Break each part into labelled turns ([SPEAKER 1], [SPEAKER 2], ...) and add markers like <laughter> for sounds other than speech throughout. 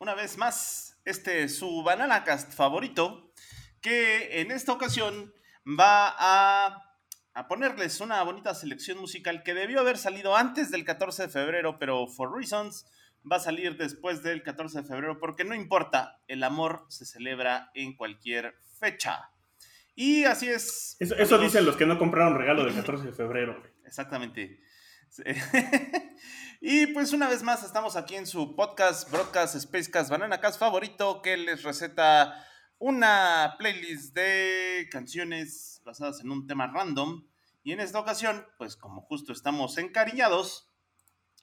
[SPEAKER 1] Una vez más, este es su Bananacast favorito, que en esta ocasión va a, a ponerles una bonita selección musical que debió haber salido antes del 14 de febrero, pero for reasons va a salir después del 14 de febrero, porque no importa, el amor se celebra en cualquier fecha. Y así es.
[SPEAKER 2] Eso, dicen los que no compraron regalo del 14 de febrero.
[SPEAKER 1] Exactamente. <laughs> <laughs> y pues una vez más estamos aquí en su podcast, Broadcast, Spacecast, Bananacast favorito, que les receta una playlist de canciones basadas en un tema random. Y en esta ocasión, pues como justo estamos encariñados,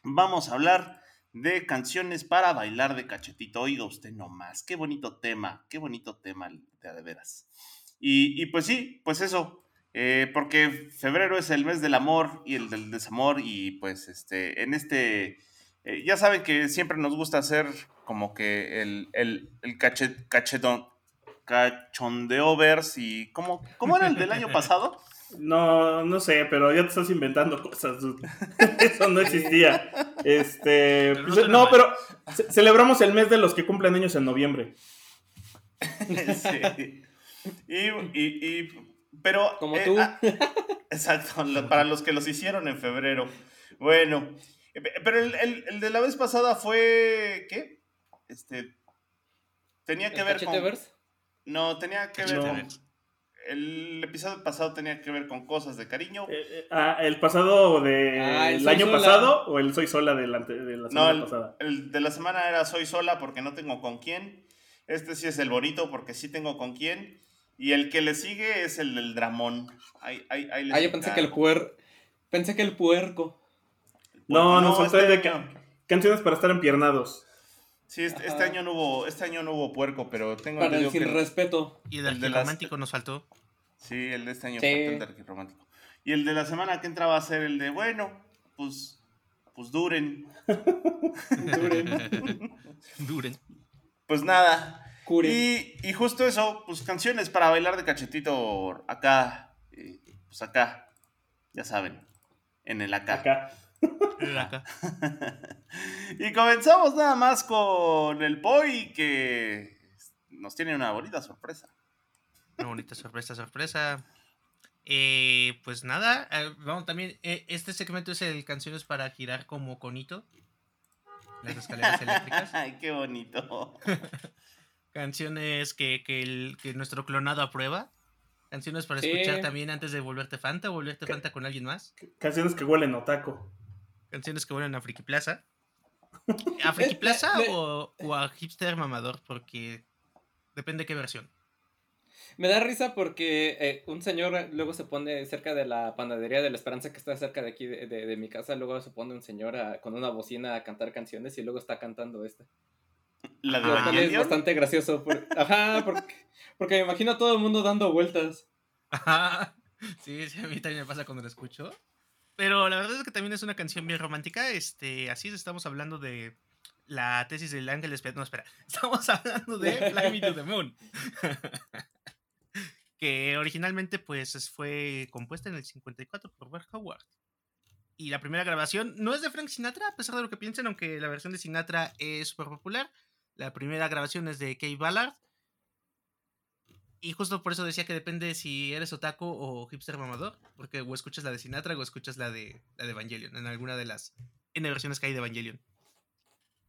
[SPEAKER 1] vamos a hablar de canciones para bailar de cachetito. Oiga usted nomás, qué bonito tema, qué bonito tema de, veras. Y, pues sí, pues eso, eh, porque febrero es el mes del amor y el del desamor y pues este, en este, eh, ya saben que siempre nos gusta hacer como que el, el, el cachet, cachetón, cachondeovers y ¿cómo, ¿cómo era el del año pasado? <laughs>
[SPEAKER 2] No, no sé, pero ya te estás inventando cosas. <laughs> Eso no existía. Este, pues, no, pero celebramos el mes de los que cumplen años en noviembre. <laughs>
[SPEAKER 1] Sí. Y, y, pero.
[SPEAKER 3] Como eh, tú. Ah, <laughs>
[SPEAKER 1] exacto, para los que los hicieron en febrero. Bueno, eh, pero el, el, de la vez pasada fue. ¿Qué? Este. Tenía que ver con. No, tenía que ver con el episodio pasado tenía que ver con cosas de cariño.
[SPEAKER 2] Eh, eh, ah, ¿El pasado del ah, el año pasado o el Soy Sola de la, de la semana pasada?
[SPEAKER 1] El de la semana era Soy Sola porque no tengo con quién. Este sí es el bonito porque sí tengo con quién. Y el que le sigue es el del Dramón. Ahí, ahí,
[SPEAKER 3] ah, yo pensé que el puer... Pensé que el puerco.
[SPEAKER 2] No, no, son este de canciones para estar empiernados.
[SPEAKER 1] Sí, este, este, año no hubo, este año no hubo puerco, pero tengo
[SPEAKER 3] Para el sin respeto.
[SPEAKER 4] Y el, del romántico nos faltó.
[SPEAKER 1] Sí, el de este año fue el romántico. Y el de la semana que entra va a ser el de, bueno, pues, pues duren. <laughs>
[SPEAKER 4] duren. <laughs> duren.
[SPEAKER 1] Pues nada. Y, y, justo eso, pues canciones para bailar de cachetito acá, pues acá, ya saben, en el acá.
[SPEAKER 2] Acá. <laughs> <laughs>
[SPEAKER 1] y comenzamos nada más con el Poi que nos tiene una bonita sorpresa.
[SPEAKER 4] Una bonita sorpresa, sorpresa. Eh, pues nada, eh, vamos también. Eh, este segmento es el canciones para girar como conito. Las escaleras <laughs> eléctricas.
[SPEAKER 1] Ay, qué bonito.
[SPEAKER 4] Canciones que, que, que, nuestro clonado aprueba. Canciones para escuchar también antes de volverte Fanta o volverte Fanta con alguien más.
[SPEAKER 2] Canciones que huelen otaco.
[SPEAKER 4] Canciones que huelen a Friki Plaza. <laughs> ¿A Friki Plaza o, o a Hipster Mamador? Porque depende qué versión.
[SPEAKER 3] Me da risa porque eh, un señor luego se pone cerca de la panadería de la Esperanza que está cerca de aquí de, mi casa, luego se pone un señor con una bocina a cantar canciones y luego está cantando esta.
[SPEAKER 1] La de
[SPEAKER 3] Es bastante gracioso. ajá, porque, porque me imagino a todo el mundo dando vueltas.
[SPEAKER 4] Ajá. Sí, sí, a mí también me pasa cuando lo escucho. Pero la verdad es que también es una canción bien romántica. Este, así estamos hablando de la tesis del ángel No, espera. <laughs> Estamos hablando de Fly Me to the Moon. <laughs> que originalmente pues fue compuesta en el 54 por Bert Howard. Y la primera grabación no es de Frank Sinatra, a pesar de lo que piensen, aunque la versión de Sinatra es súper popular. La primera grabación es de Kay Ballard. Y justo por eso decía que depende si eres otaku o hipster mamador, porque o escuchas la de Sinatra o escuchas la de, la de Evangelion, en alguna de las N versiones que hay de Evangelion.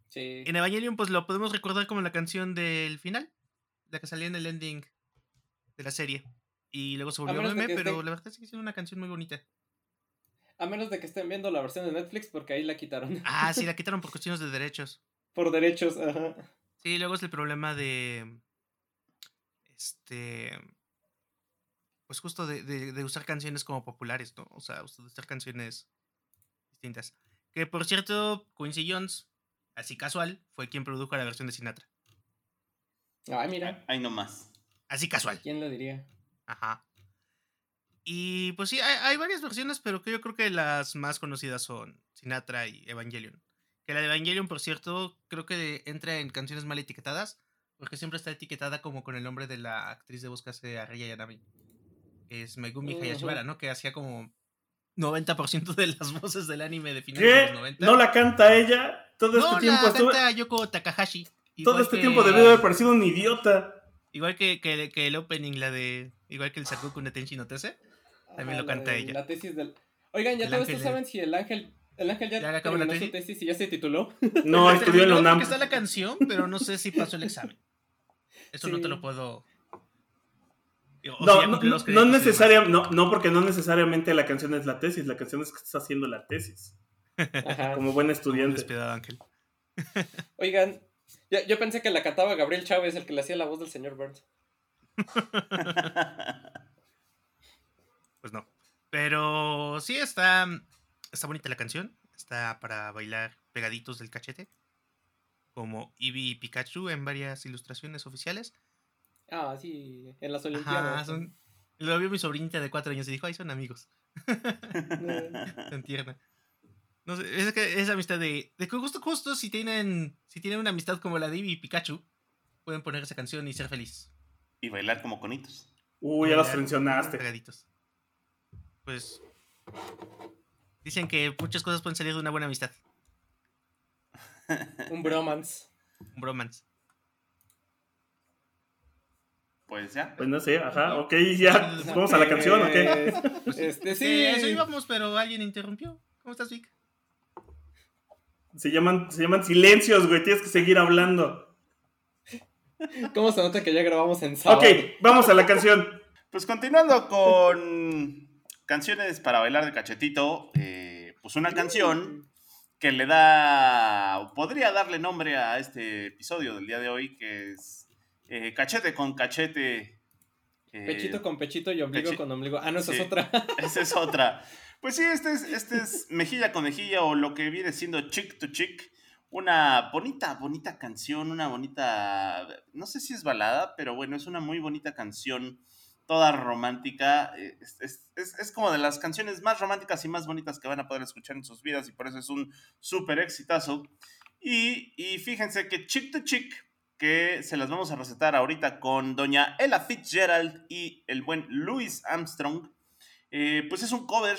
[SPEAKER 3] Sí.
[SPEAKER 4] En Evangelion, pues lo podemos recordar como la canción del final, la que salía en el ending de la serie. Y luego se volvió meme, pero la verdad es que es una canción muy bonita.
[SPEAKER 3] A menos de que estén viendo la versión de Netflix porque ahí la quitaron.
[SPEAKER 4] Ah, sí, <laughs> la quitaron por cuestiones de derechos.
[SPEAKER 3] Por derechos, ajá.
[SPEAKER 4] Sí, luego es el problema de. Este. Pues justo de, de- de usar canciones como populares, ¿no? O sea, usar canciones distintas. Que por cierto, Quincy Jones, así casual, fue quien produjo la versión de Sinatra.
[SPEAKER 3] Ay, mira,
[SPEAKER 1] Ahí nomás.
[SPEAKER 4] Así casual.
[SPEAKER 3] ¿quién lo diría?
[SPEAKER 4] Ajá. Y pues sí, hay, hay varias versiones, pero que yo creo que las más conocidas son Sinatra y Evangelion. Que la de Evangelion, por cierto, creo que entra en canciones mal etiquetadas, porque siempre está etiquetada como con el nombre de la actriz de voz que hace a Rei Yanami. Es Megumi. Hayashibara, ¿no? Que hacía como 90% de las voces del anime de finales de los 90.
[SPEAKER 2] ¿No la canta ella? Todo este
[SPEAKER 4] No,
[SPEAKER 2] tiempo
[SPEAKER 4] la
[SPEAKER 2] estuve-
[SPEAKER 4] canta Yoko Takahashi.
[SPEAKER 2] Todo este
[SPEAKER 4] que-
[SPEAKER 2] tiempo debió haber parecido un idiota.
[SPEAKER 4] Igual que, que, que el opening, la de. Igual que el Sakuku no Tenshi no Tese. También lo
[SPEAKER 3] la
[SPEAKER 4] canta ella.
[SPEAKER 3] La tesis del... Oigan, ¿ya todos ustedes
[SPEAKER 4] de-
[SPEAKER 3] saben si el ángel... El ángel ya,
[SPEAKER 4] ¿Ya acabó la
[SPEAKER 3] terminó su
[SPEAKER 4] tesis?
[SPEAKER 3] y ya se tituló?
[SPEAKER 2] No, estudió en la UNAM.
[SPEAKER 4] está la canción, pero no sé si pasó el examen. Eso no te lo puedo. Digo,
[SPEAKER 2] No, no, no,
[SPEAKER 4] los
[SPEAKER 2] no porque no necesariamente la canción es la tesis, la canción es que estás haciendo la tesis.
[SPEAKER 3] Ajá.
[SPEAKER 2] Como buen estudiante.
[SPEAKER 4] despiadado ángel. <laughs>
[SPEAKER 3] Oigan, yo, yo pensé que la cantaba Gabriel Chávez, el que le hacía la voz del señor Burns. <laughs>
[SPEAKER 4] Pues no. Pero sí está. Está bonita la canción. Está para bailar pegaditos del cachete. Como Eevee y Pikachu en varias ilustraciones oficiales.
[SPEAKER 3] Ah, sí, en las
[SPEAKER 4] Ajá,
[SPEAKER 3] Olimpiadas.
[SPEAKER 4] son. Lo vio mi sobrinita de cuatro años y dijo, ay, son amigos. <laughs> <laughs> Tan tierna. No sé, es que esa amistad de. De que justo, justo si tienen. Si tienen una amistad como la de Eevee y Pikachu, pueden poner esa canción y ser feliz.
[SPEAKER 1] Y bailar como conitos.
[SPEAKER 2] Uy, ya los mencionaste.
[SPEAKER 4] Pegaditos. Pues. Dicen que muchas cosas pueden salir de una buena amistad. <laughs>
[SPEAKER 3] Un bromance.
[SPEAKER 4] Un bromance.
[SPEAKER 1] Pues ya.
[SPEAKER 2] Pues no sé, ajá, ok, ya. Vamos a la canción, ¿ok?
[SPEAKER 3] Eh, Este, sí.
[SPEAKER 4] Sí, eso íbamos, pero alguien interrumpió. ¿Cómo estás, Vic?
[SPEAKER 2] Se llaman, se llaman silencios, güey. Tienes que seguir hablando.
[SPEAKER 3] ¿Cómo se nota que ya grabamos en sábado?
[SPEAKER 2] Ok, vamos a la canción.
[SPEAKER 1] Pues continuando con canciones para bailar de cachetito, eh, pues una canción que le da, podría darle nombre a este episodio del día de hoy, que es eh, Cachete con Cachete. eh,
[SPEAKER 3] Pechito con pechito y ombligo
[SPEAKER 1] pechi-
[SPEAKER 3] con ombligo. Ah, no, esa
[SPEAKER 1] Sí.
[SPEAKER 3] es otra. <laughs>
[SPEAKER 1] Esa es otra. Pues sí, este es, este es mejilla con mejilla o lo que viene siendo chick to chick. Una bonita, bonita canción, una bonita, no sé si es balada, pero bueno, es una muy bonita canción, toda romántica. eh, Es, es- como de las canciones más románticas y más bonitas que van a poder escuchar en sus vidas y por eso es un súper exitazo. Y, y fíjense que chick to chick, que se las vamos a recetar ahorita con doña Ella Fitzgerald y el buen Louis Armstrong. Eh, pues es un cover,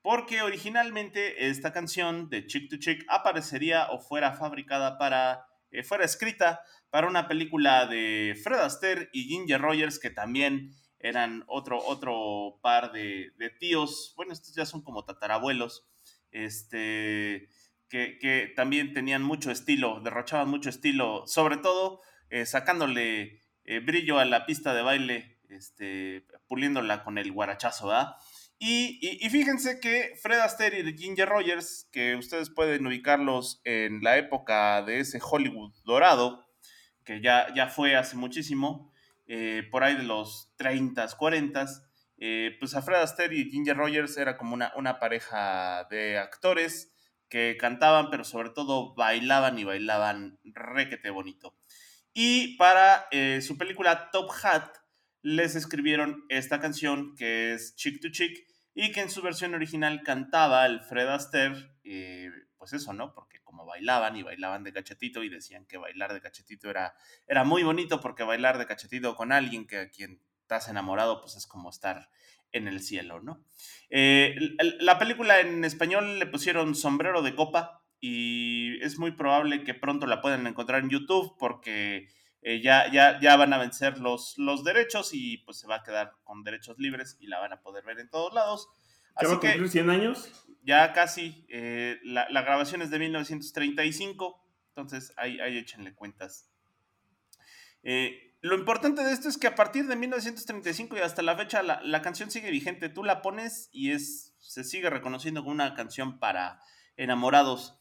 [SPEAKER 1] porque originalmente esta canción de Chick to Chick aparecería o fuera fabricada para, eh, fuera escrita para una película de Fred Astaire y Ginger Rogers, que también eran otro, otro par de, tíos, bueno, estos ya son como tatarabuelos, este, que, que también tenían mucho estilo, derrochaban mucho estilo, sobre todo eh, sacándole eh, brillo a la pista de baile, este, puliéndola con el guarachazo, ¿verdad? Y, y- y fíjense que Fred Astaire y Ginger Rogers, que ustedes pueden ubicarlos en la época de ese Hollywood dorado, que ya, ya fue hace muchísimo, eh, por ahí de los 30s, 40s, eh, pues a Fred Astaire y Ginger Rogers era como una, una pareja de actores que cantaban, pero sobre todo bailaban y bailaban requete bonito. Y para eh, su película Top Hat, les escribieron esta canción que es Chick to Chick y que en su versión original cantaba el Fred Astaire, eh, pues eso, ¿no? Porque como bailaban y bailaban de cachetito y decían que bailar de cachetito era, era muy bonito porque bailar de cachetito con alguien que a quien estás enamorado, pues es como estar en el cielo, ¿no? Eh, la película en español le pusieron sombrero de copa y es muy probable que pronto la puedan encontrar en YouTube porque eh, ya, ya, ya van a vencer los, los derechos y pues se va a quedar con derechos libres y la van a poder ver en todos lados.
[SPEAKER 2] ¿Ya va a cumplir 100 años?
[SPEAKER 1] Ya casi, eh, la, grabación es de 1935 Entonces, ahí, ahí échenle cuentas. Eh, lo importante de esto es que a partir de 1935 y hasta la fecha la, canción sigue vigente. Tú la pones y se sigue reconociendo como una canción para enamorados.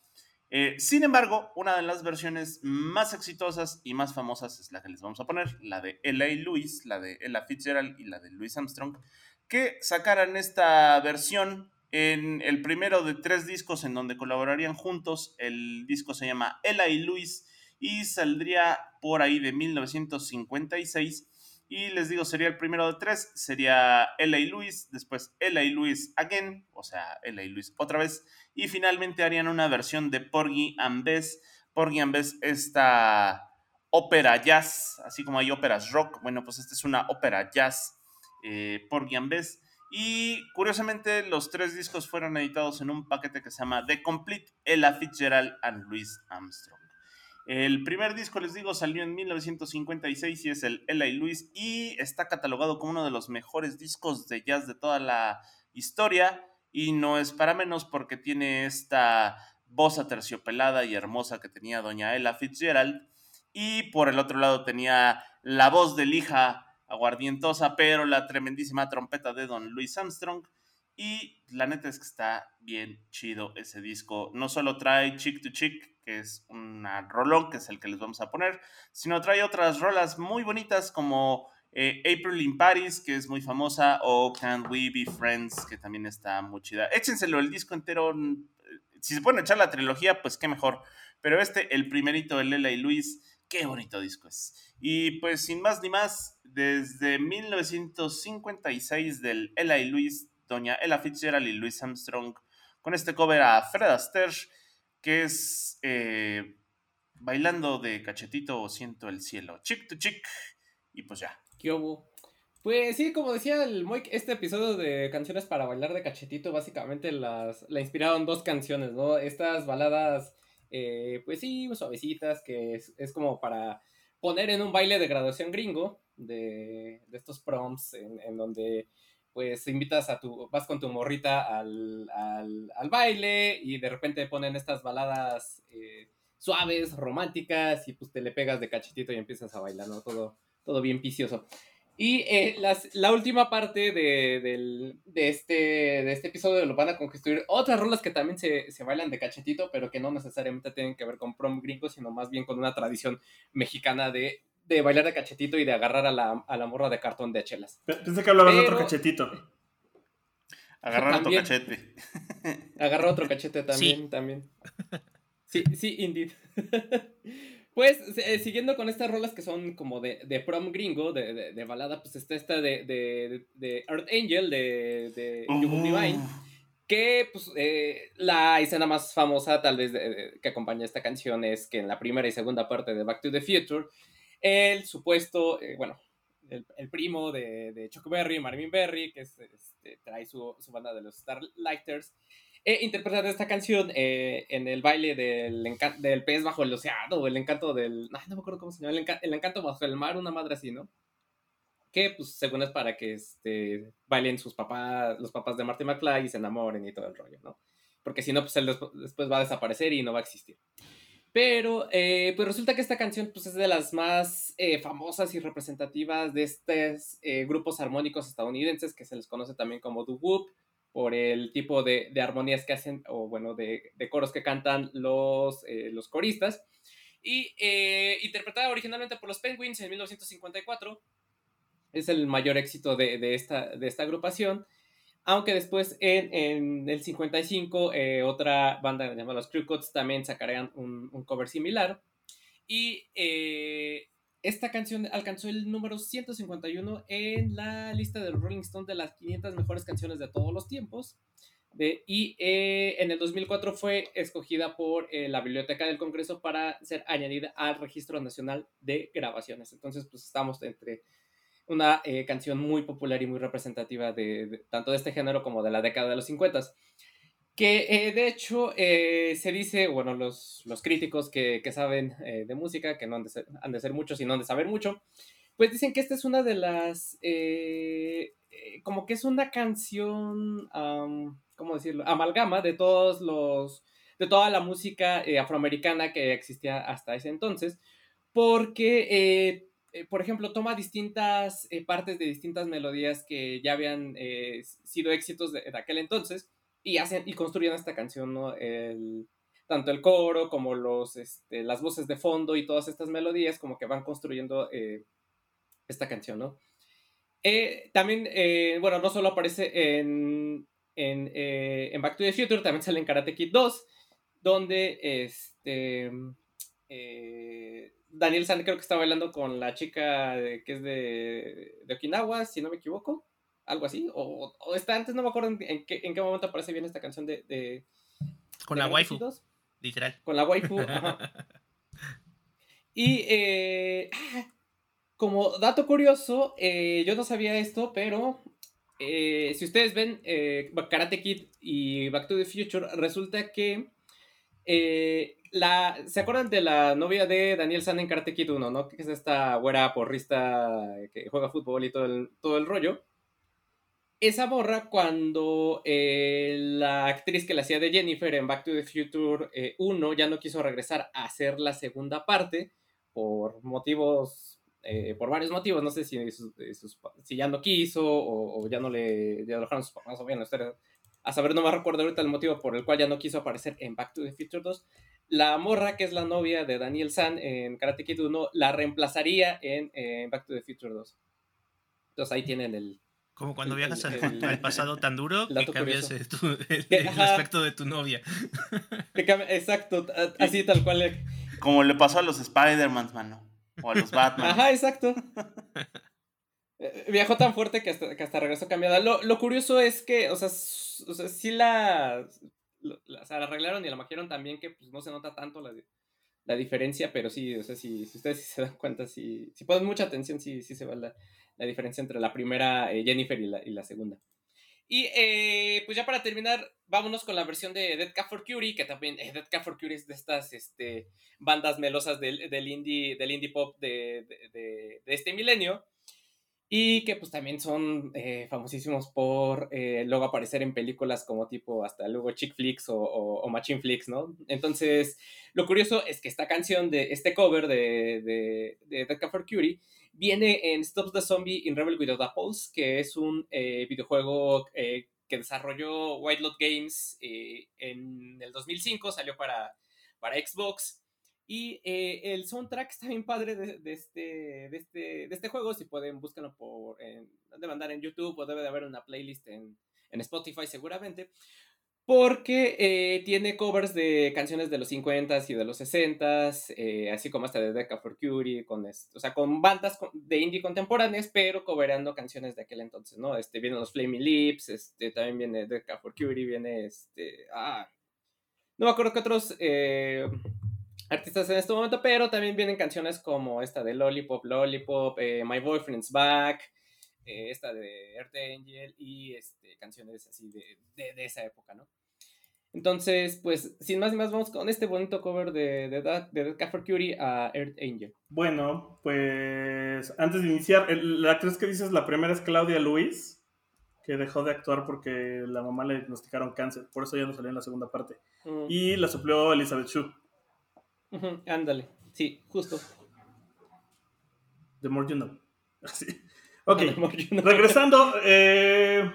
[SPEAKER 1] Eh, sin embargo, una de las versiones más exitosas y más famosas es la que les vamos a poner, la de Ella y Louis, la de Ella Fitzgerald y la de Louis Armstrong, que sacaran esta versión en el primero de tres discos en donde colaborarían juntos. El disco se llama Ella y Louis y saldría por ahí de 1956. Y les digo, sería el primero de tres, sería Ella y Luis, después Ella y Luis Again, o sea, Ella y Luis otra vez, y finalmente harían una versión de Porgy and Bess. Porgy and Bess, esta ópera jazz, así como hay óperas rock, bueno, pues esta es una ópera jazz, eh, Porgy and Bess. Y curiosamente, los tres discos fueron editados en un paquete que se llama The Complete Ella Fitzgerald and Louis Armstrong. El primer disco, les digo, salió en 1956 y es el Ella y Luis y está catalogado como uno de los mejores discos de jazz de toda la historia y no es para menos porque tiene esta voz aterciopelada y hermosa que tenía doña Ella Fitzgerald y por el otro lado tenía la voz de hija aguardientosa pero la tremendísima trompeta de don Louis Armstrong y la neta es que está bien chido ese disco. No solo trae Chick to Chick, que es un rolón, que es el que les vamos a poner, sino trae otras rolas muy bonitas como eh, April in Paris, que es muy famosa, o Can We Be Friends, que también está muy chida. Échenselo el disco entero. Si se pueden echar la trilogía, pues qué mejor. Pero este, el primerito de Lela y Luis, qué bonito disco es. Y pues sin más ni más, desde 1956 del Ella y Luis doña Ella Fitzgerald y Louis Armstrong con este cover a Fred Astaire, que es eh, bailando de cachetito o siento el cielo, chick to chick, y pues ya.
[SPEAKER 3] ¿Qué? Pues sí, como decía el Moik, este episodio de canciones para bailar de cachetito, básicamente las, la inspiraron dos canciones, ¿no? Estas baladas, eh, pues sí, suavecitas, que es, como para poner en un baile de graduación gringo, de, estos proms, en donde pues invitas a tu, vas con tu morrita al, baile y de repente ponen estas baladas eh, suaves, románticas y pues te le pegas de cachetito y empiezas a bailar, ¿no? Todo, todo bien vicioso. Y eh, la última parte de, este, de este episodio lo van a construir otras rolas que también se, se, bailan de cachetito, pero que no necesariamente tienen que ver con prom gringo, sino más bien con una tradición mexicana de de bailar de cachetito y de agarrar a la, a la morra de cartón de chelas.
[SPEAKER 2] Pensé que hablabas de otro cachetito.
[SPEAKER 1] Agarrar otro cachete.
[SPEAKER 3] Agarrar otro cachete también, sí. también. Sí, sí, indeed. <laughs> Pues, eh, siguiendo con estas rolas que son como de, de prom gringo, de, de, balada, pues está esta de, de, de Earth Angel, de, de Divine, que pues eh, la escena más famosa tal vez que acompaña esta canción es que en la primera y segunda parte de Back to the Future, el supuesto, eh, bueno, el, primo de, de, Chuck Berry, Marvin Berry, que este, trae su, banda de los Starlighters, e interpretar esta canción eh, en el baile del, del pez bajo el océano, o el encanto del. no me acuerdo cómo se llama, el, encanto bajo el mar, una madre así, ¿no? Que, pues, según es para que este, bailen sus papás, los papás de Marty McFly y se enamoren y todo el rollo, ¿no? Porque si no, pues él después va a desaparecer y no va a existir. Pero eh, pues resulta que esta canción pues, es de las más eh, famosas y representativas de estos eh, grupos armónicos estadounidenses que se les conoce también como doo-wop por el tipo de, armonías que hacen, o bueno, de, de coros que cantan los, los coristas. Y interpretada originalmente por los Penguins en 1954, es el mayor éxito de, de esta, de esta agrupación. Aunque después en, el 55 eh, otra banda llamada los Crew Cuts también sacarían un, cover similar. Y eh, esta canción alcanzó el número 151 en la lista de Rolling Stone de las 500 mejores canciones de todos los tiempos. y eh, en el 2004 fue escogida por la Biblioteca del Congreso para ser añadida al Registro Nacional de Grabaciones. Entonces, pues estamos entre una eh, canción muy popular y muy representativa de, tanto de este género como de la década de los 50. Que eh, de hecho eh, se dice, bueno, los, los críticos que, que saben de música, que no han de, ser, han de, muchos y no han de saber mucho, pues dicen que esta es una de las, como que es una canción, ¿cómo decirlo? Amalgama de todos los de toda la música eh, afroamericana que existía hasta ese entonces, porque, eh, eh, por ejemplo, toma distintas partes de distintas melodías que ya habían sido éxitos de, aquel entonces y, hacen, y construyen esta canción, ¿no? tanto el coro como los, este, las voces de fondo y todas estas melodías como que van construyendo esta canción, ¿no? también, bueno, no solo aparece en, en, en, Back to the Future, también sale en Karate Kid 2, donde este, eh, Daniel San creo que está bailando con la chica que es de, Okinawa, si no me equivoco, algo así, o, está antes, no me acuerdo en, qué, momento aparece bien esta canción de...
[SPEAKER 4] con la waifu, literal.
[SPEAKER 3] Con la waifu, <laughs> Y eh, como dato curioso, eh, yo no sabía esto, pero si ustedes ven Karate Kid y Back to the Future, resulta que eh, la, ¿Se acuerdan de la novia de Daniel San en Karate Kid 1, ¿no? Que es esta güera porrista que juega fútbol y todo el, todo el rollo. Esa borra cuando eh, la actriz que la hacía de Jennifer en Back to the Future 1 eh, ya no quiso regresar a hacer la segunda parte por motivos, por varios motivos, no sé si, si ya no quiso o, ya no le ya dejaron sus papás o bien a saber, no me recuerdo ahorita el motivo por el cual ya no quiso aparecer en Back to the Future 2. La morra, que es la novia de Daniel San en Karate Kid 1, la reemplazaría en, Back to the Future 2. Entonces ahí tienen el.
[SPEAKER 4] Como cuando viajas al, pasado tan duro que cambias <laughs> el, aspecto de tu novia. <laughs>
[SPEAKER 3] exacto, así tal cual.
[SPEAKER 1] Como le pasó a los Spider-Man, mano. O a los Batman.
[SPEAKER 3] Ajá, exacto. Eh, viajó tan fuerte que hasta, que hasta regresó cambiada. Lo, lo, curioso es que, o sea, o sea sí la, la, o sea, la arreglaron y la maquillaron también que pues, no se nota tanto la, la diferencia, pero sí, o sea, si, si ustedes se dan cuenta, si, si ponen mucha atención, sí, sí se ve la, la diferencia entre la primera eh, Jennifer y la, y la segunda. Y eh, pues ya para terminar, vámonos con la versión de Dead Cat for Curie, que también eh, Dead Cat for Curie es de estas este, bandas melosas del, del, indie, del indie pop de, de, de, de este milenio y que pues también son eh, famosísimos por eh, luego aparecer en películas como tipo hasta luego chick flicks o, o, machine flicks, ¿no? Entonces, lo curioso es que esta canción de este cover de, de, de Dead for Curie viene en Stop the Zombie in Rebel Without Apples, que es un eh, videojuego que desarrolló White Lot Games en el 2005, salió para, para Xbox y eh, el soundtrack está bien padre de, este, de, este, de este juego. Si pueden, búsquenlo por. debe andar en YouTube o debe de haber una playlist en, en Spotify, seguramente. Porque eh, tiene covers de canciones de los 50s y de los 60s, eh, así como hasta de Decca for Curie, con o sea, con bandas de indie contemporáneas, pero coverando canciones de aquel entonces, ¿no? Este, vienen los Flaming Lips, este, también viene Decca for Curie, viene este. Ah, no me acuerdo qué otros artistas en este momento, pero también vienen canciones como esta de Lollipop, Lollipop, eh, My Boyfriend's Back, eh, esta de Earth Angel y este, canciones así de, de, esa época, ¿no? Entonces, pues, sin más ni más, vamos con este bonito cover de, de, de Dead Curie a Earth Angel.
[SPEAKER 2] Bueno, pues, antes de iniciar, la actriz que dices, la primera es Claudia Luis, que dejó de actuar porque la mamá le diagnosticaron cáncer, por eso ya no salió en la segunda parte. Mm. Y la suplió Elizabeth Shue
[SPEAKER 3] ándale, sí, justo.
[SPEAKER 2] The more you know. <laughs> Ok, <laughs> regresando. <laughs> Eh,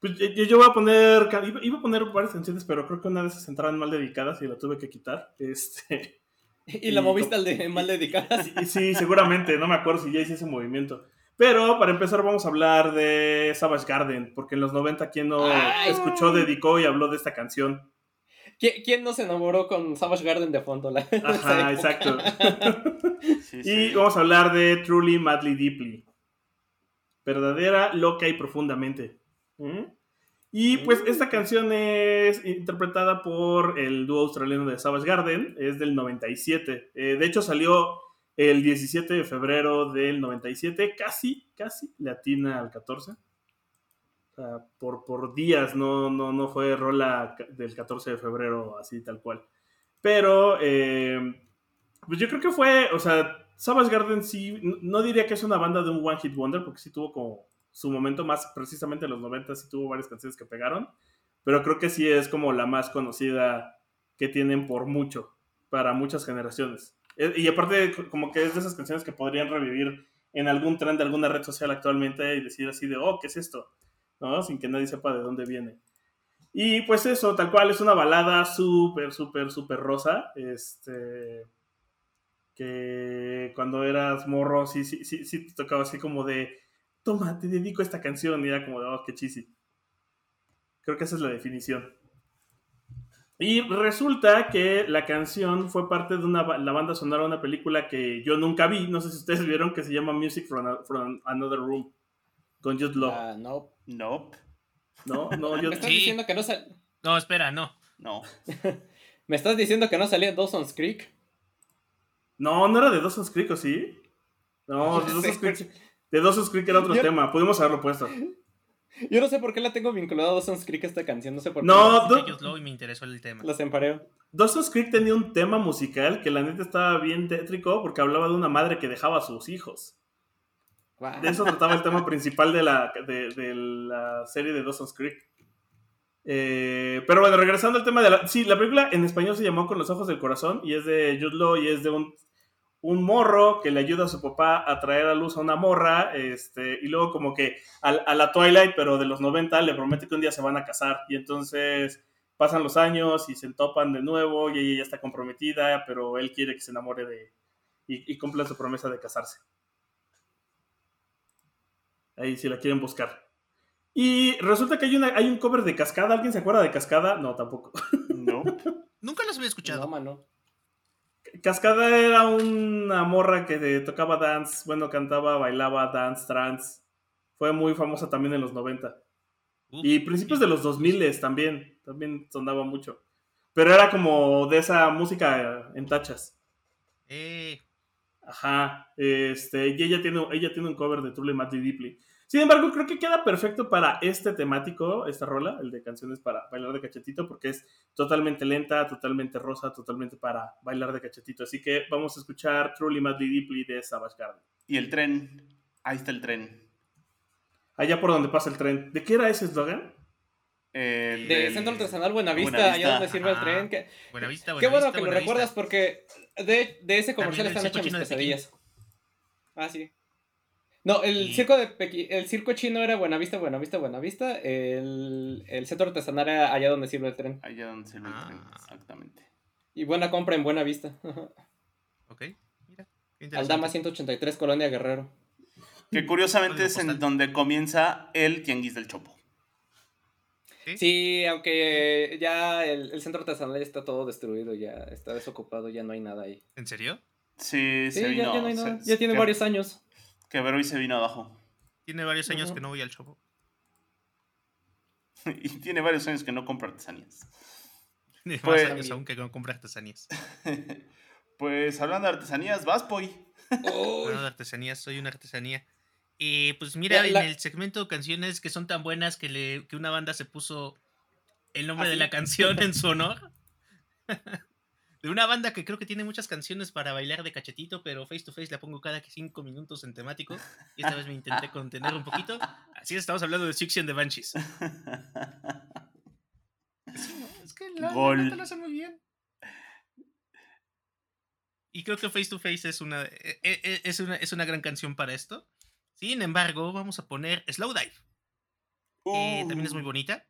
[SPEAKER 2] pues yo, voy a poner. Iba, a poner varias canciones, pero creo que una de esas entraban mal dedicadas y la tuve que quitar. Este. <laughs>
[SPEAKER 3] ¿Y, la moviste al de mal dedicadas?
[SPEAKER 2] Sí, seguramente. No me acuerdo si ya hice ese movimiento. Pero para empezar vamos a hablar de Savage Garden, porque en los 90 quien no escuchó, dedicó y habló de esta canción.
[SPEAKER 3] ¿Quién no se enamoró con Savage Garden de fondo?
[SPEAKER 2] Ajá, exacto. y vamos a hablar de Truly, Madly, Deeply. Verdadera, loca y profundamente. ¿Mm? Y pues esta canción es interpretada por el dúo australiano de Savage Garden, es del 97. Eh, de hecho salió el 17 de febrero del 97, casi, casi latina al 14 por, por días, no, no, no fue rola del 14 de febrero así tal cual. Pero, eh, pues yo creo que fue, o sea, Savage Garden sí, no, diría que es una banda de un One Hit Wonder, porque sí tuvo como su momento más precisamente en los 90, sí tuvo varias canciones que pegaron, pero creo que sí es como la más conocida que tienen por mucho, para muchas generaciones. E, y aparte, como que es de esas canciones que podrían revivir en algún tren de alguna red social actualmente y decir así de, oh, ¿qué es esto? ¿No? Sin que nadie sepa de dónde viene. Y pues eso, tal cual, es una balada súper, súper, súper rosa. Este. Que cuando eras morro, sí, sí, sí, sí te tocaba así como de. Toma, te dedico esta canción. Y era como de, oh, qué chisi. Creo que esa es la definición. Y resulta que la canción fue parte de una, la banda sonora de una película que yo nunca vi. No sé si ustedes vieron que se llama Music from, Another Room. Con Just Love.
[SPEAKER 3] Ah, no.
[SPEAKER 1] Nope.
[SPEAKER 2] No, no, yo. <laughs>
[SPEAKER 3] ¿Me estás diciendo que no sal...
[SPEAKER 4] No, espera, no.
[SPEAKER 1] No. <laughs>
[SPEAKER 3] ¿Me estás diciendo que no salía Dawson's Creek?
[SPEAKER 2] No, no era de Dawson's Creek, ¿o sí? No, <laughs> de Dawson's Creek. De Dawson's Creek era otro tema. Pudimos haberlo puesto.
[SPEAKER 3] Yo no sé por qué la tengo vinculada a Dawson's Creek esta canción, no sé por qué.
[SPEAKER 2] No,
[SPEAKER 4] Do y me interesó el tema.
[SPEAKER 3] Los empareo.
[SPEAKER 2] Dawson's Creek tenía un tema musical que la neta estaba bien tétrico porque hablaba de una madre que dejaba a sus hijos. De eso trataba el tema <laughs> principal de la, de, la serie de Dawson's Creek. Eh, pero bueno, regresando al tema de la... Sí, la película en español se llamó Con los ojos del corazón y es de Jude Law y es de un, un morro que le ayuda a su papá a traer a luz a una morra este, y luego como que a, a, la Twilight, pero de los 90, le promete que un día se van a casar y entonces pasan los años y se topan de nuevo y ella ya está comprometida, pero él quiere que se enamore de... y, y cumpla su promesa de casarse. Ahí si la quieren buscar. Y resulta que hay, una, hay un cover de Cascada. ¿Alguien se acuerda de Cascada? No, tampoco.
[SPEAKER 1] No.
[SPEAKER 4] Nunca los había escuchado.
[SPEAKER 3] No, mano.
[SPEAKER 2] Cascada era una morra que tocaba dance, bueno, cantaba, bailaba dance, trance. Fue muy famosa también en los 90. y principios de los 2000 también, también sonaba mucho. Pero era como de esa música en tachas.
[SPEAKER 4] Eh.
[SPEAKER 2] Ajá, este, y ella tiene, ella tiene un cover de Truly Madly Deeply. Sin embargo, creo que queda perfecto para este temático, esta rola, el de canciones para bailar de cachetito, porque es totalmente lenta, totalmente rosa, totalmente para bailar de cachetito. Así que vamos a escuchar Truly Madly Deeply de Savage Garden.
[SPEAKER 1] Y el tren, ahí está el tren.
[SPEAKER 2] Allá por donde pasa el tren. ¿De qué era ese eslogan?
[SPEAKER 1] El,
[SPEAKER 3] de Centro Artesanal Buenavista, Buenavista, allá donde sirve el tren. Que,
[SPEAKER 4] Buenavista, Buenavista,
[SPEAKER 3] qué bueno que
[SPEAKER 4] Buenavista.
[SPEAKER 3] lo recuerdas porque de, de ese comercial
[SPEAKER 4] También el
[SPEAKER 3] están hechas mis pesadillas. Ah, sí. No, el
[SPEAKER 4] Y-
[SPEAKER 3] circo de Pequi- el circo chino era Buenavista, Buenavista, Buenavista. El, el centro artesanal era allá donde sirve el tren.
[SPEAKER 1] Allá donde sirve el
[SPEAKER 4] Ah.
[SPEAKER 1] tren, exactamente.
[SPEAKER 3] Y buena compra en Buenavista.
[SPEAKER 4] Ok, mira. qué. <laughs>
[SPEAKER 3] Aldama 183, Colonia Guerrero.
[SPEAKER 1] Que curiosamente es en donde comienza el tianguis del Chopo.
[SPEAKER 3] Sí, aunque ya el, el centro artesanal está todo destruido, ya está desocupado, ya no hay nada ahí.
[SPEAKER 4] ¿En serio?
[SPEAKER 1] Sí,
[SPEAKER 3] Sí,
[SPEAKER 1] se vino.
[SPEAKER 3] ya, ya no hay
[SPEAKER 1] se-
[SPEAKER 3] nada. Ya tiene varios años.
[SPEAKER 1] Que Veroy se vino abajo.
[SPEAKER 4] Tiene varios años que no voy al Chopo. <laughs>
[SPEAKER 1] y tiene varios años que no compra artesanías.
[SPEAKER 4] Tiene
[SPEAKER 1] Pues-
[SPEAKER 4] más años aún que no compra artesanías. <laughs>
[SPEAKER 1] pues hablando de artesanías, vas, Poy.
[SPEAKER 4] Hablando de artesanías, soy una artesanía. Y pues mira,
[SPEAKER 3] La-
[SPEAKER 4] en el segmento canciones que son tan buenas que, le, que una banda se puso el nombre
[SPEAKER 3] ¿Ah,
[SPEAKER 4] de la canción en su honor. <laughs> de una banda que creo que tiene muchas canciones para bailar de cachetito, pero face to face la pongo cada cinco minutos en temático. Y esta vez me intenté contener un poquito. Así es, estamos hablando de Six and the Banshees. Sí, ¿no? Es que la,
[SPEAKER 1] Gol.
[SPEAKER 4] lo hacen muy bien. Y creo que Face to Face es una, e- e- es una, es una gran canción para esto. Sin embargo, vamos a poner Slow Dive. también es muy
[SPEAKER 1] Uh,
[SPEAKER 4] bonita.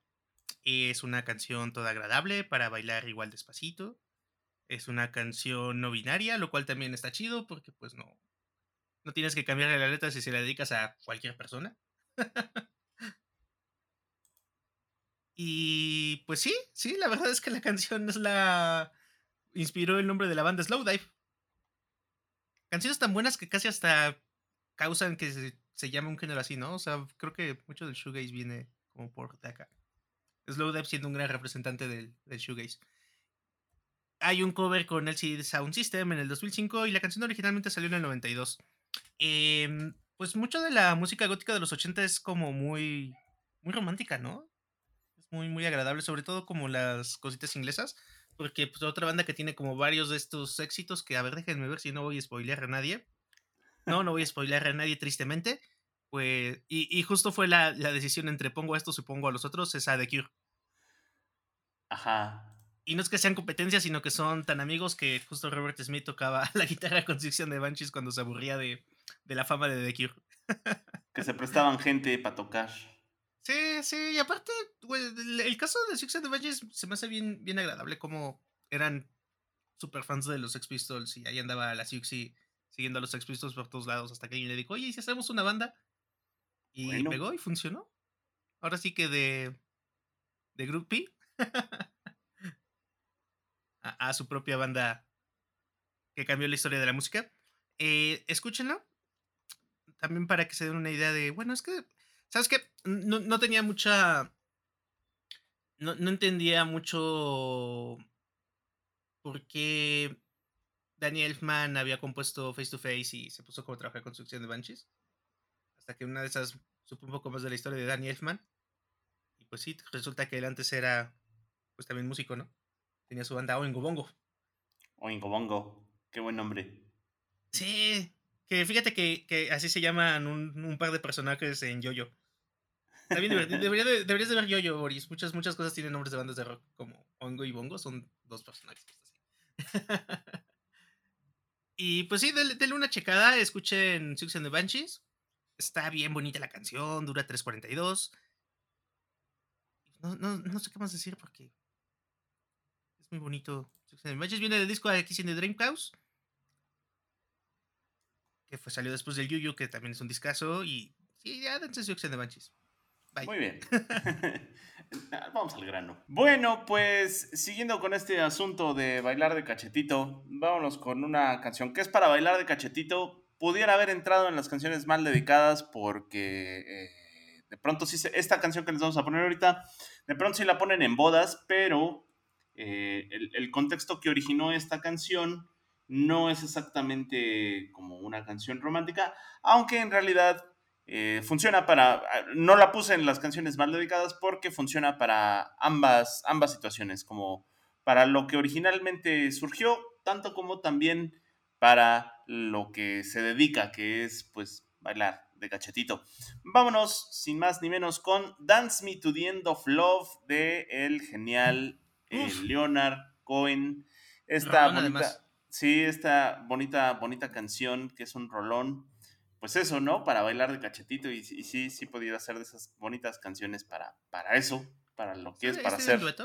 [SPEAKER 4] Es una canción toda agradable para bailar igual despacito. Es una canción no binaria, lo cual también está chido porque pues no, no tienes que cambiarle la letra si se la dedicas a cualquier persona. y pues sí, sí, la verdad es que la canción es la... inspiró el nombre de la banda Slow Dive. Canciones tan buenas que casi hasta causan que se, se llame un género así, ¿no? O sea, creo que mucho del shoegaze viene como por de acá. Slowdive siendo un gran representante del, del shoegaze. Hay un cover con LCD Sound System en el 2005 y la canción originalmente salió en el 92. Em, pues mucho de la música gótica de los 80 es como muy, muy romántica, ¿no? Es muy, muy agradable, sobre todo como las cositas inglesas. Porque pues, otra banda que tiene como varios de estos éxitos que, a ver, déjenme ver si no voy a spoilear a nadie. No, no voy a spoilear a nadie, tristemente. Pues, y, y justo fue la, la decisión entre pongo a estos y pongo a los otros, esa de Cure.
[SPEAKER 1] Ajá.
[SPEAKER 4] Y no es que sean competencias, sino que son tan amigos que justo Robert Smith tocaba <laughs> la guitarra con sección de Banshees cuando se aburría de, la fama de The Cure. <laughs>
[SPEAKER 1] que se prestaban gente para tocar.
[SPEAKER 4] Sí, sí, y aparte, el, caso de Six and the se me hace bien, bien agradable, como eran super fans de los Sex Pistols y ahí andaba la Siuxi siguiendo a los Sex Pistols por todos lados hasta que alguien le dijo, oye, ¿y si hacemos una banda? Y pegó y funcionó. Ahora sí que de, de Groupie <laughs> a, su propia banda que cambió la historia de la música. Eh, escúchenlo. También para que se den una idea de, bueno, es que, ¿sabes qué? No, no tenía mucha... No, no entendía mucho por qué Daniel Elfman había compuesto Face to Face y se puso como a trabajar con Succión de Banshees. Hasta que una de esas supo un poco más de la historia de Danny Elfman. Y pues sí, resulta que él antes era pues también músico, ¿no? Tenía su banda Oingo Bongo.
[SPEAKER 1] Oingo Bongo, qué buen nombre.
[SPEAKER 4] Sí, que fíjate que, así se llaman un, par de personajes en Yoyo. Está bien divertido. deberías de ver Yoyo, Boris. Muchas, muchas cosas tienen nombres de bandas de rock como Oingo y Bongo. Son dos personajes. <laughs> y pues sí, denle, una checada. Escuchen Six and the Banshees. Está bien bonita la canción, dura 3.42. No, no, no sé qué más decir porque muy bonito. Banshees viene del disco de Kiss in the Dream House. Que fue, salió después del Yuyu, que también es un discazo. Y sí, ya dense Six and the.
[SPEAKER 1] Bye. Muy bien. <laughs> Vamos al grano. Bueno, pues siguiendo con este asunto de bailar de cachetito, vámonos con una canción que es para bailar de cachetito, pudiera haber entrado en las canciones mal dedicadas porque eh, de pronto sí, esta canción que les vamos a poner ahorita, de pronto sí la ponen en bodas, pero eh, el, contexto que originó esta canción no es exactamente como una canción romántica, aunque en realidad eh, funciona para, no la puse en las canciones mal dedicadas porque funciona para ambas, ambas situaciones, como para lo que originalmente surgió, tanto como también para lo que se dedica, que es pues bailar de cachetito. Vámonos, sin más ni menos, con Dance Me to the End of Love de el genial eh, Leonard Cohen. Esta bonita, sí, esta bonita, bonita canción que es un rolón. Pues eso, ¿no? Para bailar de cachetito y, sí, sí podría ser de esas bonitas canciones para, para eso, para lo que es, para ¿Este hacer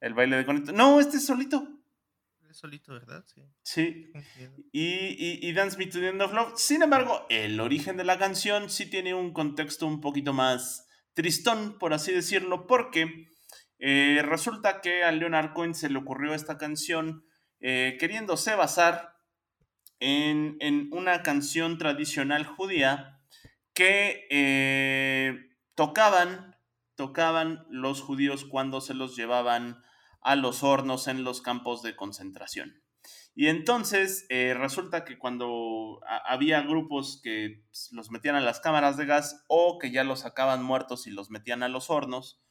[SPEAKER 1] el baile de conecto. No, este es solito
[SPEAKER 4] solito, ¿verdad? Sí.
[SPEAKER 1] Sí. Y, y, Dance Me to the End of Love. Sin embargo, el origen de la canción sí tiene un contexto un poquito más tristón, por así decirlo, porque eh, resulta que a Leonard Cohen se le ocurrió esta canción eh, queriéndose basar en, una canción tradicional judía que eh, tocaban, tocaban los judíos cuando se los llevaban a los hornos en los campos de concentración. Y entonces resulta que cuando había grupos que pues, los metían a las cámaras de gas o que ya los sacaban muertos y los metían a los hornos